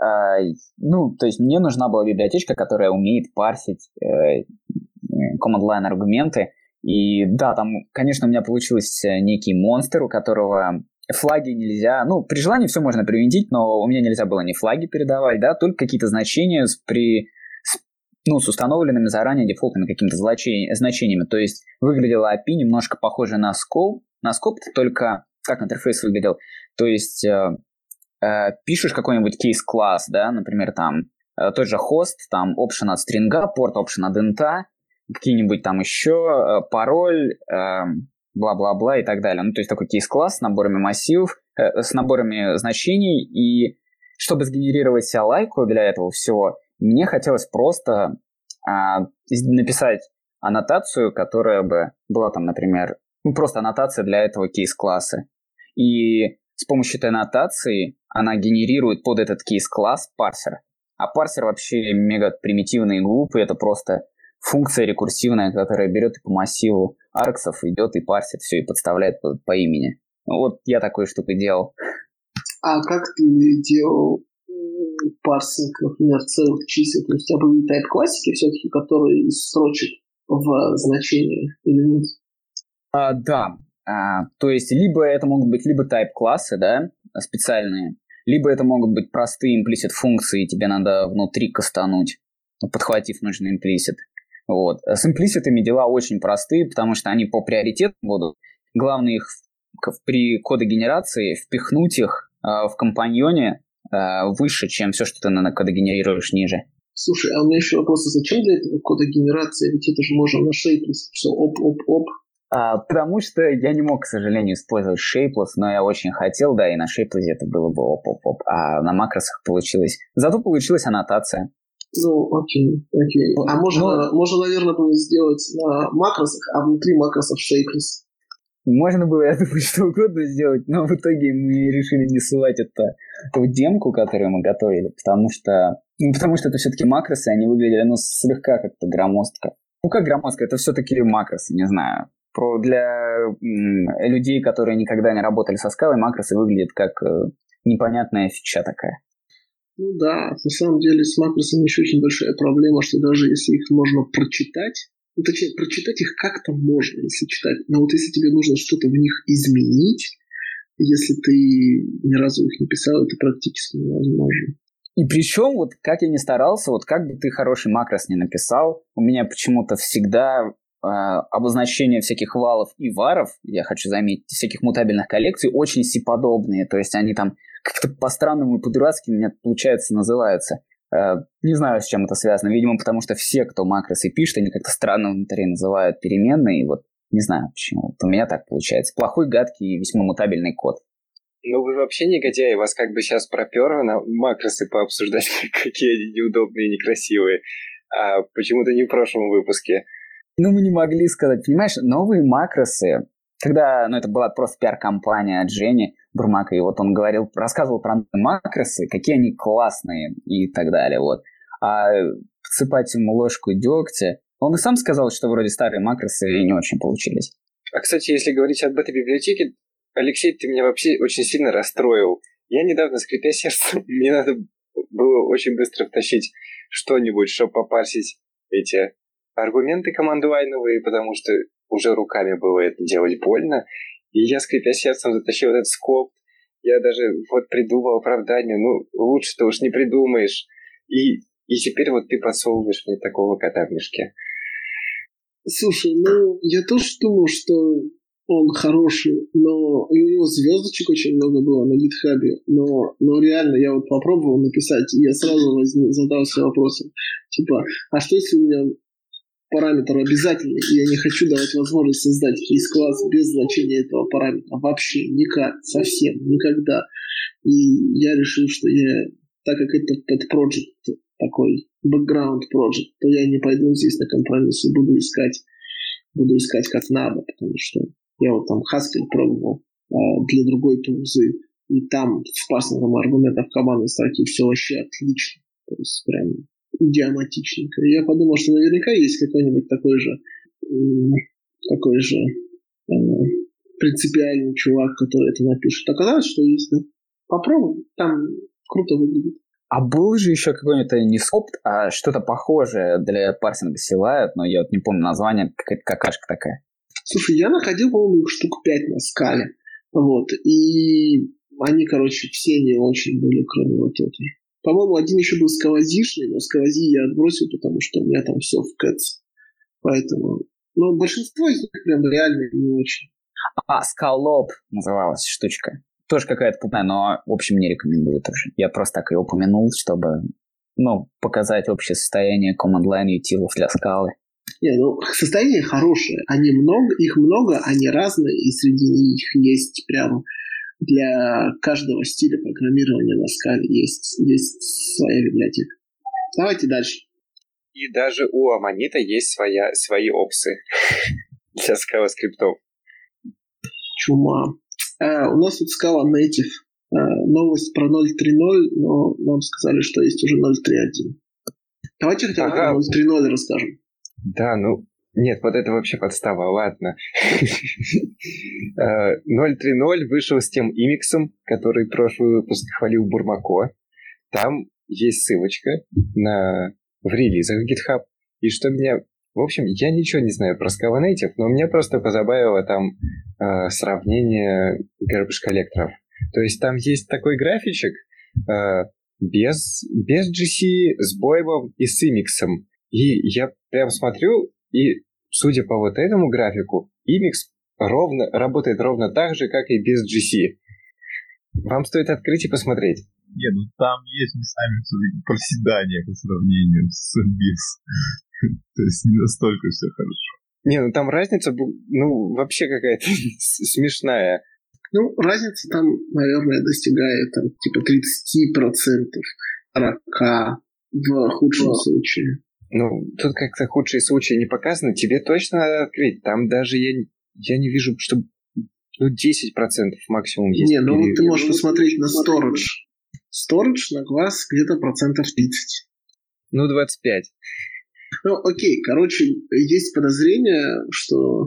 А, ну, то есть мне нужна была библиотечка, которая умеет парсить э, command line аргументы. И да, там, конечно, у меня получился некий монстр, у которого флаги нельзя, ну, при желании все можно привинтить, но у меня нельзя было ни флаги передавать, да, только какие-то значения с, при, ну, с установленными заранее дефолтными какими-то значениями. То есть выглядело API немножко похоже на scope, на scope, только как интерфейс выглядел. То есть э, э, пишешь какой-нибудь кейс-класс, да, например, там э, тот же хост, там option от стринга, порт option от инта, какие-нибудь там еще, э, пароль, э, бла-бла-бла и так далее. Ну, то есть такой кейс-класс с наборами массивов, э, с наборами значений, и чтобы сгенерировать себе лайку для этого всего, мне хотелось просто э, написать аннотацию, которая бы была там, например, ну, просто аннотация для этого кейс-класса. И с помощью этой аннотации она генерирует под этот кейс-класс парсер. А парсер вообще мега примитивный и глупый. Это просто функция рекурсивная, которая берет и по массиву арксов идет и парсит все и подставляет по, по имени. Вот я такой штукой делал. А как ты делал парсинг, например, целых чисел? То есть у тебя были тайп-классики все-таки, которые из строчек в значение или нет? А, да, а, то есть либо это могут быть либо type-классы, да, специальные, либо это могут быть простые implicit функции, тебе надо внутри кастануть, подхватив нужный implicit. Вот. С имплиситами дела очень простые, потому что они по приоритету будут. Главное их при кодогенерации впихнуть их э, в компаньоне э, выше, чем все, что ты на кодогенерируешь ниже. Слушай, а у меня еще вопрос, а зачем для этого кодогенерация? Ведь это же можно на шейплес, все оп-оп-оп, а, потому что я не мог, к сожалению, использовать Shapeless, но я очень хотел, да, и на Shapeless это было бы оп-оп-оп, а на макросах получилось. Зато получилась аннотация. Ну, окей, окей. А можно, но... можно, наверное, было сделать на макросах, а внутри макросов Shapeless. Можно было, я думаю, <laughs> что угодно сделать, но в итоге мы решили не ссылать это в демку, которую мы готовили, потому что, ну, потому что это все-таки макросы, они выглядели, ну, слегка как-то громоздко. Ну, как громоздко, это все-таки макросы, не знаю про для людей, которые никогда не работали со скалой, макросы выглядят как э, непонятная фича такая. Ну да, на самом деле с макросами еще очень большая проблема, что даже если их можно прочитать, ну, точнее, прочитать их как-то можно, если читать. Но вот если тебе нужно что-то в них изменить, если ты ни разу их не писал, это практически невозможно. И причем, вот как я не старался, вот как бы ты хороший макрос не написал, у меня почему-то всегда э, обозначение всяких валов и варов, я хочу заметить, всяких мутабельных коллекций, очень сиподобные. То есть они там как-то по-странному и по-дурацки у меня, получается, называются. Э, не знаю, с чем это связано. Видимо, потому что все, кто макросы пишет, они как-то странно внутри называют переменные. И вот не знаю почему. Вот у меня так получается. Плохой, гадкий и весьма мутабельный код. Ну, вы вообще негодяи, вас как бы сейчас проперло на макросы пообсуждать, <laughs> какие они неудобные и некрасивые. А почему-то не в прошлом выпуске. Ну, мы не могли сказать. Понимаешь, новые макросы, когда, ну, это была просто пиар-компания от Жени Бурмака, и вот он говорил, рассказывал про макросы, какие они классные и так далее, вот. А подсыпать ему ложку дегтя, он и сам сказал, что вроде старые макросы не очень получились. А, кстати, если говорить об этой библиотеке, Алексей, ты меня вообще очень сильно расстроил. Я недавно, скрипя сердце, <laughs> мне надо было очень быстро втащить что-нибудь, чтобы попарсить эти аргументы командуайновые, потому что уже руками было это делать больно. И я, скрипя сердцем, затащил этот скоп. Я даже вот придумал оправдание. Ну, лучше-то уж не придумаешь. И, и теперь вот ты подсовываешь мне такого кота в мешке. Слушай, ну, я тоже думал, что он хороший, но и у него звездочек очень много было на гитхабе, но, но реально я вот попробовал написать, и я сразу возник, задался вопросом, типа, а что если у меня параметр обязательный, и я не хочу давать возможность создать кейс-класс без значения этого параметра. Вообще никак, совсем, никогда. И я решил, что я, так как это pet project такой, background project, то я не пойду здесь на компромисс и буду искать, буду искать как надо, потому что я вот там Haskell пробовал а, для другой тулзы, и там с парсингом аргументов командной строки все вообще отлично. То есть прям идиоматичненько. И я подумал, что наверняка есть какой-нибудь такой же такой же э, принципиальный чувак, который это напишет. Оказалось, что есть, да. Попробуй, там круто выглядит. А был же еще какой-нибудь не сопт, а что-то похожее для парсинга Силает, но я вот не помню название, какая-то какашка такая. Слушай, я находил, по-моему, штук пять на скале. Вот. И они, короче, все не очень были, кроме вот этой. По-моему, один еще был сквозишный, но сквози я отбросил, потому что у меня там все в кэтс. Поэтому... Но большинство из них прям реально не очень. А, скалоп называлась штучка. Тоже какая-то путная, но, в общем, не рекомендую тоже. Я просто так ее упомянул, чтобы, ну, показать общее состояние command line утилов для скалы. Не, ну, состояние хорошее. Они много, их много, они разные, и среди них есть прям для каждого стиля программирования на скале есть, есть своя библиотека. Давайте дальше. И даже у Аманита есть своя, свои опсы <laughs> для скала скриптов. Чума. А, у нас тут скала native. А, новость про 0.3.0, но нам сказали, что есть уже 0.3.1. Давайте хотя бы ага. 0.3.0 расскажем. Да, ну, нет, вот это вообще подстава, ладно. 0.3.0 э, вышел с тем имиксом, который прошлый выпуск хвалил Бурмако. Там есть ссылочка на в релизах GitHub. И что меня... В общем, я ничего не знаю про Scala но меня просто позабавило там э, сравнение garbage коллекторов. То есть там есть такой графичек э, без, без GC, с бойбом и с имиксом. И я прям смотрю, и судя по вот этому графику, Imix ровно, работает ровно так же, как и без GC. Вам стоит открыть и посмотреть. Не, ну там есть местами все-таки проседание по сравнению с без. <laughs> То есть не настолько все хорошо. Не, ну там разница, ну, вообще какая-то <laughs> смешная. Ну, разница там, наверное, достигает там, типа 30%, 40% в худшем случае. Ну, тут как-то худшие случаи не показаны. Тебе точно надо открыть. Там даже я, я не вижу, что ну, 10% максимум есть. Не, ну вот ты можешь посмотреть на storage. Storage на глаз где-то процентов 30. Ну, 25. Ну, окей, короче, есть подозрение, что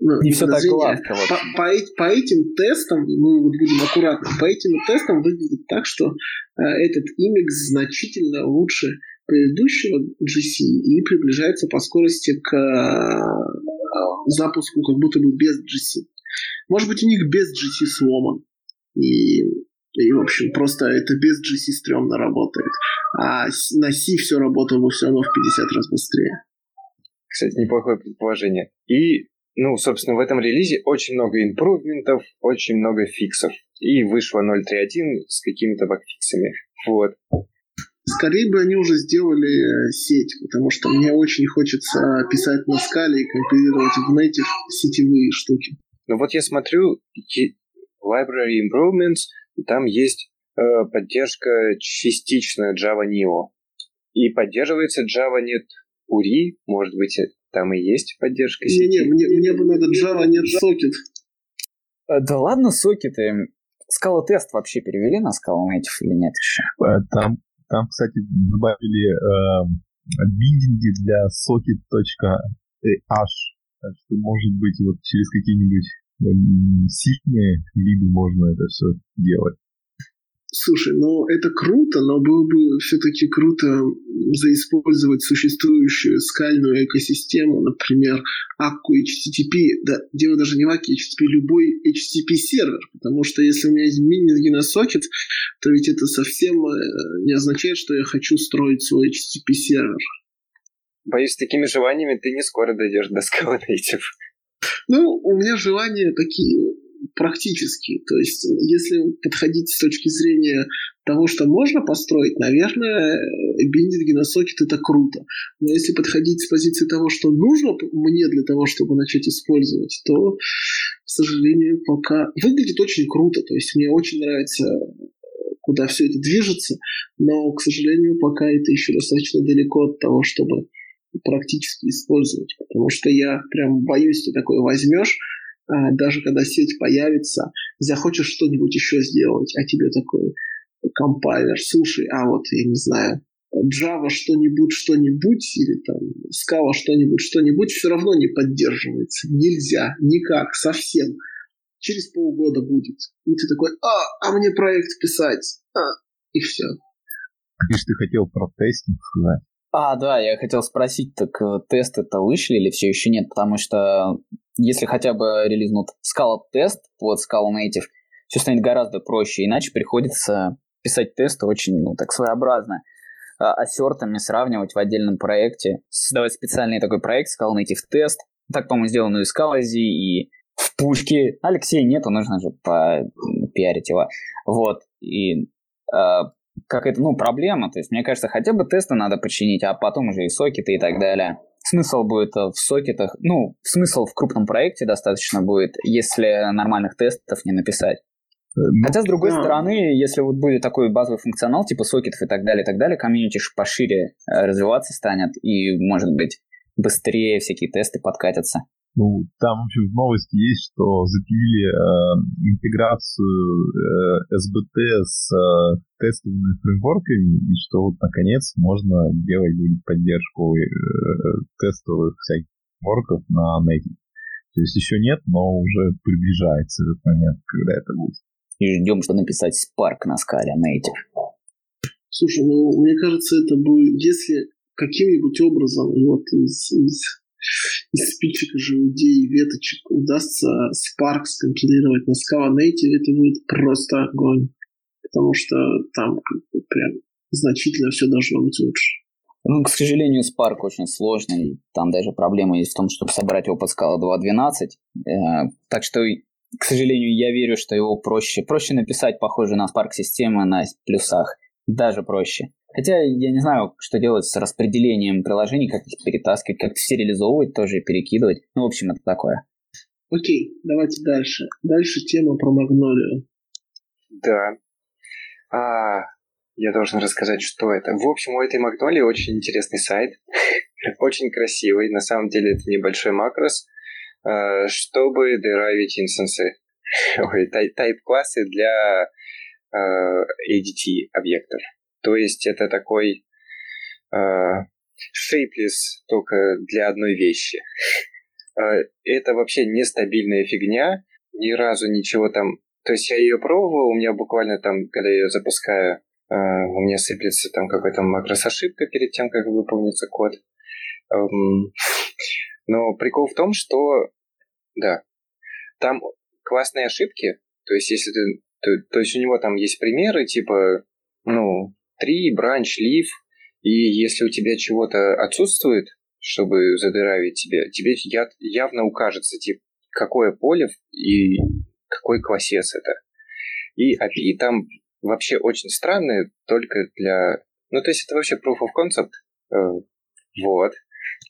ну, не все так гладко. По, по, по этим тестам, мы вот будем аккуратны, по этим тестам выглядит так, что э, этот имикс значительно лучше предыдущего GC и приближается по скорости к э, запуску как будто бы без GC. Может быть, у них без GC сломан. И, и в общем, просто это без GC стрёмно работает. А на C все работало все равно в 50 раз быстрее. Кстати, неплохое предположение. И, ну, собственно, в этом релизе очень много импрувментов, очень много фиксов. И вышло 0.3.1 с какими-то багфиксами. Вот. Скорее бы они уже сделали э, сеть, потому что мне очень хочется писать на скале и компилировать в native сетевые штуки. Ну вот я смотрю Library Improvements, и там есть э, поддержка частично Java Neo. И поддерживается JavaNet URI, может быть, там и есть поддержка сети. Не-не, мне, мне бы надо JavaNet Socket. Э, да ладно, сокеты. Скала тест вообще перевели на Scala Native или нет еще? Э, там там, кстати, добавили э, биндинги для socket.h. Так что, может быть, вот через какие-нибудь э, сильные либо можно это все делать. Слушай, ну это круто, но было бы все-таки круто заиспользовать существующую скальную экосистему, например, Акку HTTP. Да, дело даже не в Акке HTTP, любой HTTP сервер, потому что если у меня есть мини на сокет, то ведь это совсем э, не означает, что я хочу строить свой HTTP сервер. Боюсь, с такими желаниями ты не скоро дойдешь до Scala Native. Ну, у меня желания такие практически. То есть, если подходить с точки зрения того, что можно построить, наверное, биндинги на сокет это круто. Но если подходить с позиции того, что нужно мне для того, чтобы начать использовать, то, к сожалению, пока выглядит очень круто. То есть мне очень нравится куда все это движется, но, к сожалению, пока это еще достаточно далеко от того, чтобы практически использовать. Потому что я прям боюсь, что такое возьмешь, даже когда сеть появится, захочешь что-нибудь еще сделать, а тебе такой компайлер, слушай, а вот, я не знаю, Java что-нибудь, что-нибудь, или там Scala что-нибудь, что-нибудь, все равно не поддерживается. Нельзя, никак, совсем. Через полгода будет. И ты такой, а, а мне проект писать. А, и все. Видишь, ты хотел про тестинг сказать. А, да, я хотел спросить, так э, тесты-то вышли или все еще нет? Потому что если хотя бы релизнут Scala тест под Scala Native, все станет гораздо проще, иначе приходится писать тесты очень, ну, так своеобразно, ассертами сравнивать в отдельном проекте, создавать специальный такой проект Scala Native тест, так, по-моему, сделано и в Scalazi, и в пушке. Алексея нету, нужно же пиарить его. Вот, и а, как это, ну, проблема. То есть, мне кажется, хотя бы тесты надо починить, а потом уже и сокеты и так далее. Смысл будет в сокетах, ну, смысл в крупном проекте достаточно будет, если нормальных тестов не написать. Э, ну, Хотя, с другой да. стороны, если вот будет такой базовый функционал, типа сокетов и так далее, и так далее, комьюнити пошире э, развиваться станет, и, может быть, быстрее всякие тесты подкатятся. Ну, там, в общем, в новости есть, что запилили э, интеграцию э, SBT с э, тестовыми фреймворками, и что вот, наконец, можно делать будет поддержку э, тестовых всяких фреймворков на Native. То есть еще нет, но уже приближается этот момент, когда это будет. И ждем, что написать Spark на скале Native. Слушай, ну, мне кажется, это будет, если каким-нибудь образом вот из, из из спичек, желудей, веточек удастся Spark скомпилировать на Scala Native, это будет просто огонь. Потому что там прям значительно все должно быть лучше. Ну, к сожалению, Spark очень сложный. Там даже проблема есть в том, чтобы собрать его под Scala 2.12. Э, так что, к сожалению, я верю, что его проще. Проще написать похоже на Spark системы на плюсах. Даже проще. Хотя я не знаю, что делать с распределением приложений, как их перетаскивать, как все реализовывать, тоже перекидывать. Ну, в общем, это такое. Окей, давайте дальше. Дальше тема про Магнолию. Да. А, я должен рассказать, что это. В общем, у этой Магнолии очень интересный сайт. <laughs> очень красивый. На самом деле это небольшой макрос, а, чтобы деравить инстансы. <laughs> Ой, тайп-классы для а, ADT объектов. То есть это такой э, shapeless только для одной вещи. <laughs> э, это вообще нестабильная фигня, ни разу ничего там... То есть я ее пробовал, у меня буквально там, когда я ее запускаю, э, у меня сыплется там какая-то макрос-ошибка перед тем, как выполнится код. Эм, <laughs> но прикол в том, что, да, там классные ошибки, то есть если ты, то, то есть у него там есть примеры, типа, ну, три, бранч, лив, и если у тебя чего-то отсутствует, чтобы задыравить тебе, тебе явно укажется, типа, какое поле и какой классец это. И API там вообще очень странные, только для... Ну, то есть это вообще proof of concept. Э, вот.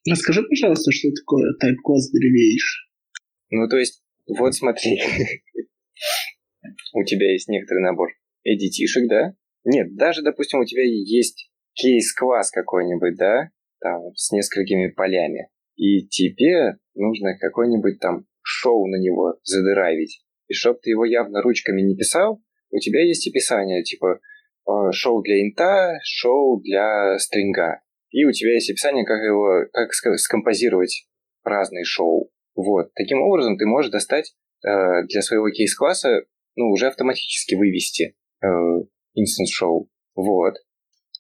Расскажи, пожалуйста, что такое type class derivation. Ну, то есть, вот смотри. <laughs> у тебя есть некоторый набор эдитишек, да? Нет, даже, допустим, у тебя есть кейс-класс какой-нибудь, да? Там, с несколькими полями. И тебе нужно какой-нибудь там шоу на него задырайвить. И чтоб ты его явно ручками не писал, у тебя есть описание, типа э, шоу для инта, шоу для стринга. И у тебя есть описание, как его, как скомпозировать разные шоу. Вот. Таким образом, ты можешь достать э, для своего кейс-класса, ну, уже автоматически вывести э, instance шоу. Вот.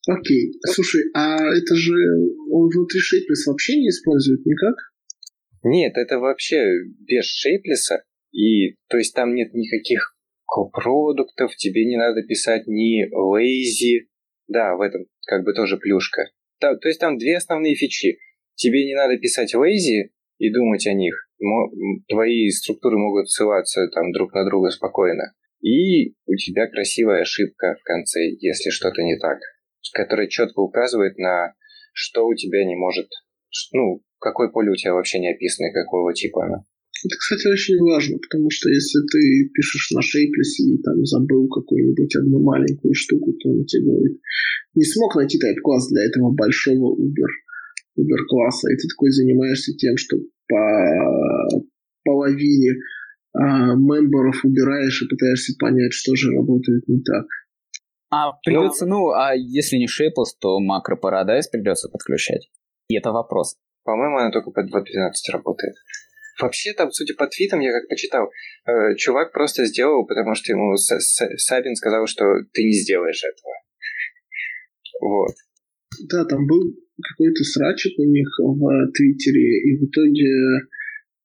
Окей. Слушай, а это же он внутри Shapeless вообще не использует никак? Нет, это вообще без Shapeless. И, то есть, там нет никаких копродуктов, тебе не надо писать ни lazy. Да, в этом как бы тоже плюшка. Да, то есть, там две основные фичи. Тебе не надо писать lazy и думать о них. Твои структуры могут ссылаться там друг на друга спокойно. И у тебя красивая ошибка в конце, если что-то не так, которая четко указывает на что у тебя не может, ну, какое поле у тебя вообще не описано, какого типа оно. Это, кстати, очень важно, потому что если ты пишешь на Shapeless и там забыл какую-нибудь одну маленькую штуку, то он тебе говорит, не смог найти type-класс для этого большого Uber, Uber класса, и ты такой занимаешься тем, что по половине а, мемберов убираешь и пытаешься понять, что же работает не так. А придется, ну, а если не Shapeless, то макро Paradise придется подключать. И это вопрос. По-моему, она только под 2.12 работает. Вообще, там, судя по твитам, я как почитал, э, чувак просто сделал, потому что ему Сабин сказал, что ты не сделаешь этого. Вот. Да, там был какой-то срачик у них в Твиттере, и в итоге,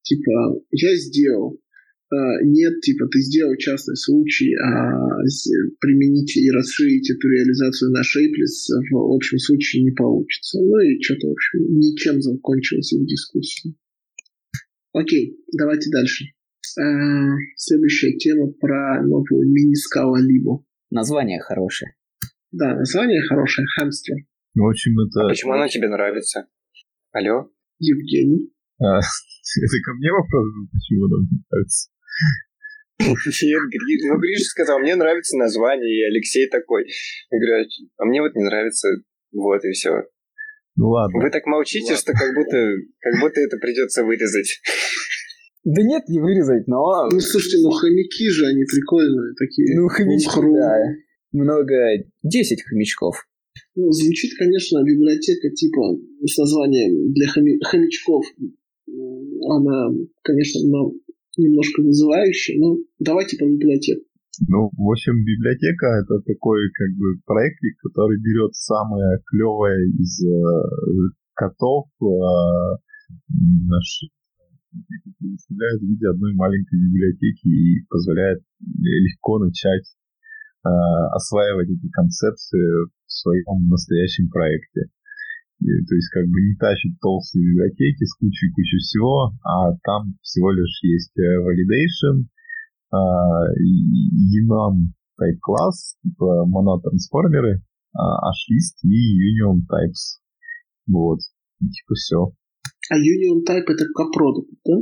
типа, я сделал. А, нет, типа, ты сделал частный случай, а применить и расширить эту реализацию на Shapeless в общем случае не получится. Ну и что-то, в общем, ничем закончилась их дискуссия. Окей, давайте дальше. А, следующая тема про новую мини-скала Либо. Название хорошее. Да, название хорошее, хамстер. Ну, в общем, это... А почему она тебе нравится? Алло? Евгений. А, <laughs> это ко мне вопрос, почему она мне нравится? <laughs> Нет, Гриш, ну Гриш сказал, мне нравится название, и Алексей такой. Я говорю, а мне вот не нравится, вот и все. Ну ладно. Вы так молчите, ладно. что как будто, как будто это придется вырезать. <laughs> Да нет, не вырезать, но... Ну, слушайте, ну хомяки же, они прикольные такие. Ну, хомячки, да. Много... Десять хомячков. Ну, звучит, конечно, библиотека типа с названием для хоми... хомячков. Она, конечно, немножко вызывающая. Ну, давайте по библиотеке. Ну, в общем, библиотека это такой как бы проектик, который берет самое клевое из э, котов, э, представляет в виде одной маленькой библиотеки и позволяет легко начать э, осваивать эти концепции в своем настоящем проекте. То есть как бы не тащит толстые библиотеки с кучей-кучей всего, а там всего лишь есть э, validation, enum type класс, типа монотрансформеры, hashlist и union types. Вот. И типа все. А union type это копродукт, да?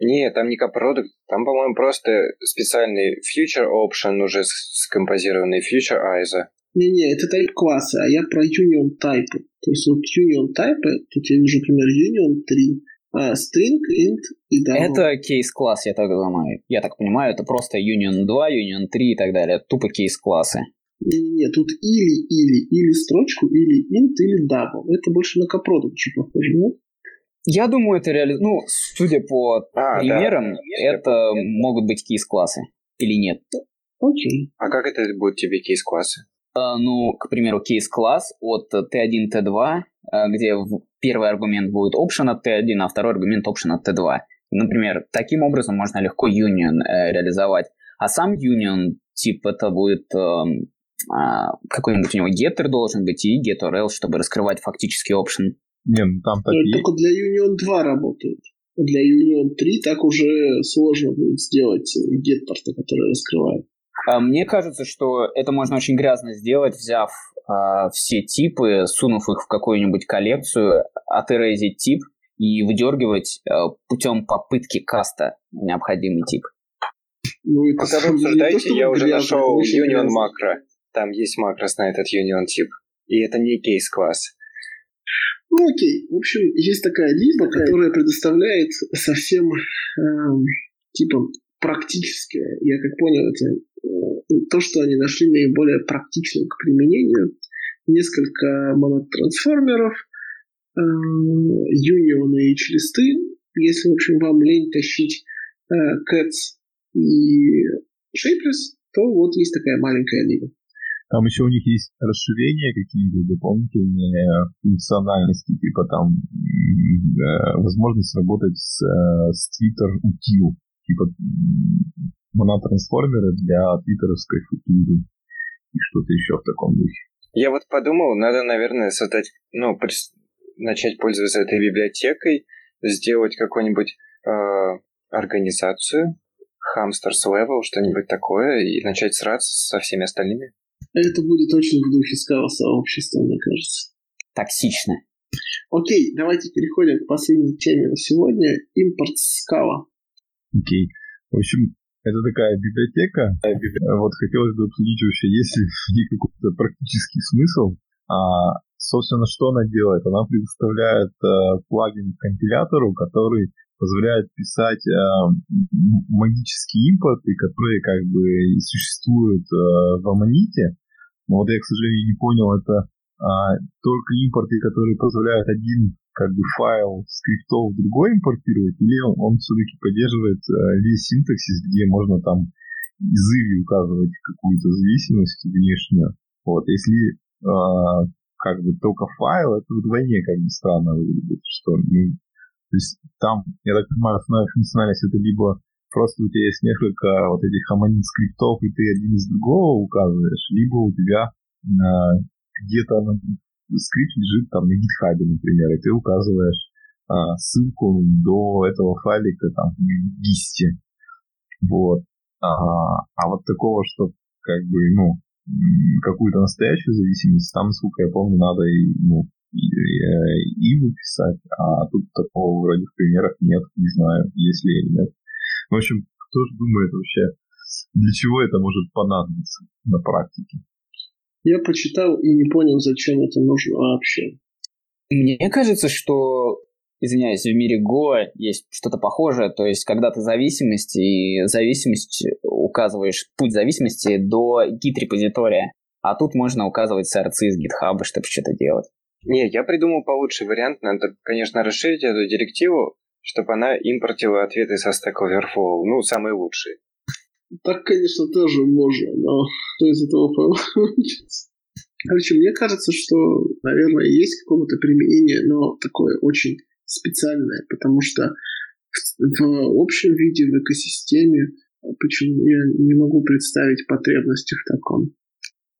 Нет, там не копродукт, там, по-моему, просто специальный future option уже скомпозированный future ISO. Не-не, это type классы, а я про union type. То есть вот union type, тут я вижу, например, union 3, а, string, int и double. Это кейс-класс, я так думаю. Я так понимаю, это просто union 2, union 3 и так далее. Тупо кейс-классы. Не-не-не, тут или, или, или строчку, или int, или double. Это больше на копродукт похоже, нет? Я думаю, это реально... Ну, судя по а, примерам, да. это могут быть кейс-классы. Или нет? Окей. А как это будет тебе кейс-классы? Uh, ну, к примеру, кейс-класс от T1, T2, uh, где первый аргумент будет option от T1, а второй аргумент option от T2. Например, таким образом можно легко union uh, реализовать. А сам union тип это будет эм, а, какой-нибудь у него getter должен быть и getter else, чтобы раскрывать фактически option. Не, ну там так Но это только для Union 2 работает. Для Union 3 так уже сложно будет сделать getter, который раскрывает. А мне кажется, что это можно очень грязно сделать, взяв а, все типы, сунув их в какую-нибудь коллекцию, отерезить тип и выдергивать а, путем попытки каста необходимый тип. Ну, это Пока вы обсуждаете, я уже нашел Union макро. Там есть макрос на этот Union тип. И это не кейс-класс. Ну окей, в общем, есть такая либо, которая предоставляет совсем э, типа практическое, я как понял, это э, то, что они нашли наиболее практичным к применению. Несколько монотрансформеров, э, юнионы и листы. Если, в общем, вам лень тащить э, cats и shapeless, то вот есть такая маленькая лига. Там еще у них есть расширения какие-то дополнительные функциональности, типа там э, возможность работать с, э, с Twitter UTIL, типа монотрансформеры для твиттеровской футуры и что-то еще в таком духе. Я вот подумал, надо, наверное, создать, ну, начать пользоваться этой библиотекой, сделать какую-нибудь э, организацию, Hamsters Level, что-нибудь такое, и начать сраться со всеми остальными. Это будет очень в духе скала сообщества, мне кажется. Токсично. Окей, давайте переходим к последней теме на сегодня. Импорт скала. Окей. В общем, это такая библиотека. Вот хотелось бы обсудить вообще, есть ли какой-то практический смысл. А, собственно, что она делает? Она предоставляет а, плагин к компилятору, который позволяет писать э, магические импорты, которые как бы существуют э, в Аманите, но вот я, к сожалению, не понял, это а, только импорты, которые позволяют один как бы файл скриптов другой импортировать, или он, все-таки поддерживает а, весь синтаксис, где можно там из указывать какую-то зависимость внешнюю. Вот, если а, как бы только файл, это вдвойне как бы странно выглядит, что ну, то есть там, я так понимаю, основная функциональность это либо Просто у тебя есть несколько вот этих амонин скриптов, и ты один из другого указываешь, либо у тебя э, где-то скрипт лежит там на гитхабе, например, и ты указываешь э, ссылку до этого файлика там в гисте. Вот. А, а вот такого, что как бы, ну, какую-то настоящую зависимость, там, насколько я помню, надо и, ну, и, и выписать, а тут такого вроде в примерах нет, не знаю, есть ли или нет. В общем, кто же думает вообще, для чего это может понадобиться на практике? Я почитал и не понял, зачем это нужно вообще. Мне кажется, что, извиняюсь, в мире Go есть что-то похожее, то есть когда ты зависимость, и зависимость указываешь путь зависимости до гид-репозитория, а тут можно указывать сорцы из GitHub, чтобы что-то делать. Не, я придумал получше вариант. Надо, конечно, расширить эту директиву, чтобы она импортила ответы со Stack Overflow, ну, самые лучшие. Так, конечно, тоже можно, но что из этого получится? Короче, мне кажется, что, наверное, есть какое-то применение, но такое очень специальное, потому что в общем виде, в экосистеме, почему я не могу представить потребности в таком.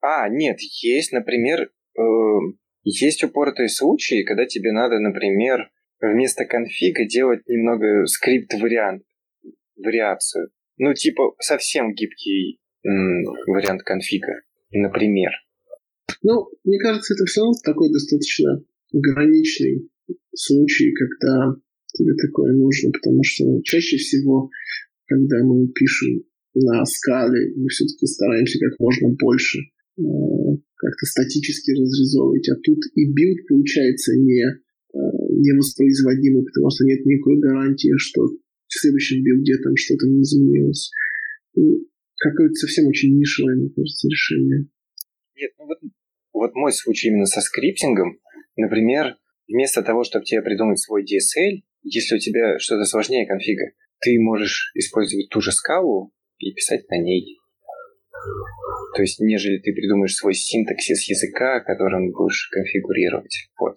А, нет, есть, например, э, есть упоротые случаи, когда тебе надо, например, вместо конфига делать немного скрипт-вариант, вариацию. Ну, типа, совсем гибкий вариант конфига, например. Ну, мне кажется, это все равно такой достаточно граничный случай, когда тебе такое нужно, потому что ну, чаще всего, когда мы пишем на скале, мы все-таки стараемся как можно больше э, как-то статически разрезолвывать, а тут и билд получается не Э, невоспроизводимы, потому что нет никакой гарантии, что в следующем билде там что-то не изменилось. Ну, какое-то совсем очень нишевое, мне кажется, решение. Нет, ну вот, вот мой случай именно со скриптингом, например, вместо того, чтобы тебе придумать свой DSL, если у тебя что-то сложнее конфига, ты можешь использовать ту же скалу и писать на ней. То есть, нежели ты придумаешь свой синтаксис языка, которым будешь конфигурировать. Вот.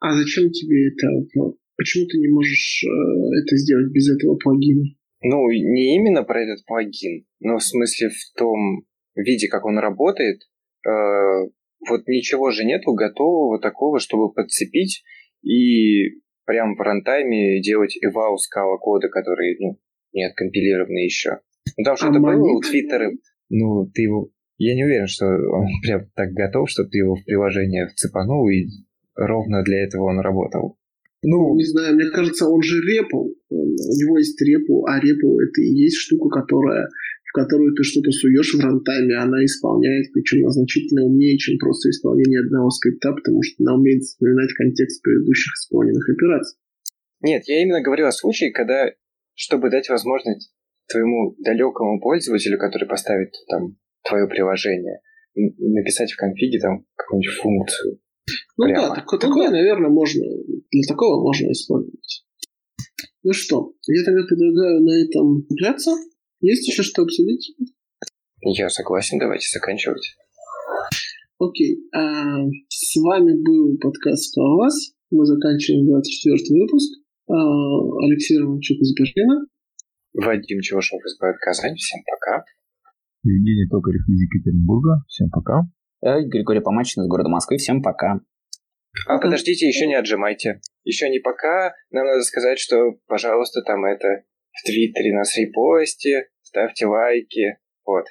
А зачем тебе это? Почему ты не можешь э, это сделать без этого плагина? Ну, не именно про этот плагин, но в смысле в том виде, как он работает, э, вот ничего же нету готового такого, чтобы подцепить и прямо в рантайме делать eval скала кода, который ну, не откомпилированы еще. Ну, там что-то а было у Твиттера. Ну, ты его... Я не уверен, что он прям так готов, чтобы ты его в приложение вцепанул, и ровно для этого он работал. Ну, не знаю, мне кажется, он же репл. У него есть репл, а репл это и есть штука, которая которую ты что-то суешь в рантайме, она исполняет, причем значительно умнее, чем просто исполнение одного скрипта, потому что она умеет вспоминать контекст предыдущих исполненных операций. Нет, я именно говорю о случае, когда, чтобы дать возможность твоему далекому пользователю, который поставит там твое приложение, написать в конфиге там какую-нибудь функцию. Ну прямо. да, так, такое, наверное, можно, для такого можно использовать. Ну что, я тогда предлагаю на этом взяться. Есть еще что обсудить? Я согласен, давайте заканчивать. Окей. А, с вами был подкаст «Кто вас?». Мы заканчиваем 24 выпуск. А, Алексей Романчук из Берлина. Вадим Чевашов из Казань. Всем пока. Евгений Токарев из Екатеринбурга. Всем пока. Я Григорий Помачин из города Москвы. Всем пока. А подождите, еще не отжимайте. Еще не пока. Нам надо сказать, что, пожалуйста, там это в Твиттере нас репосте, ставьте лайки, вот.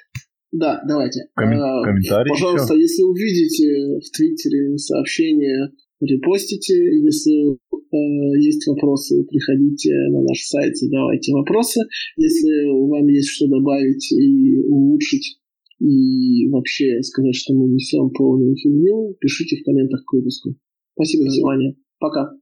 Да, давайте. Коммен- а, комментарии Пожалуйста, еще? если увидите в Твиттере сообщение, репостите. Если э, есть вопросы, приходите на наш сайт, задавайте вопросы. Если вам есть что добавить и улучшить, и вообще сказать, что мы несем полную фигню, пишите в комментах к выпуску. Спасибо за внимание. Пока.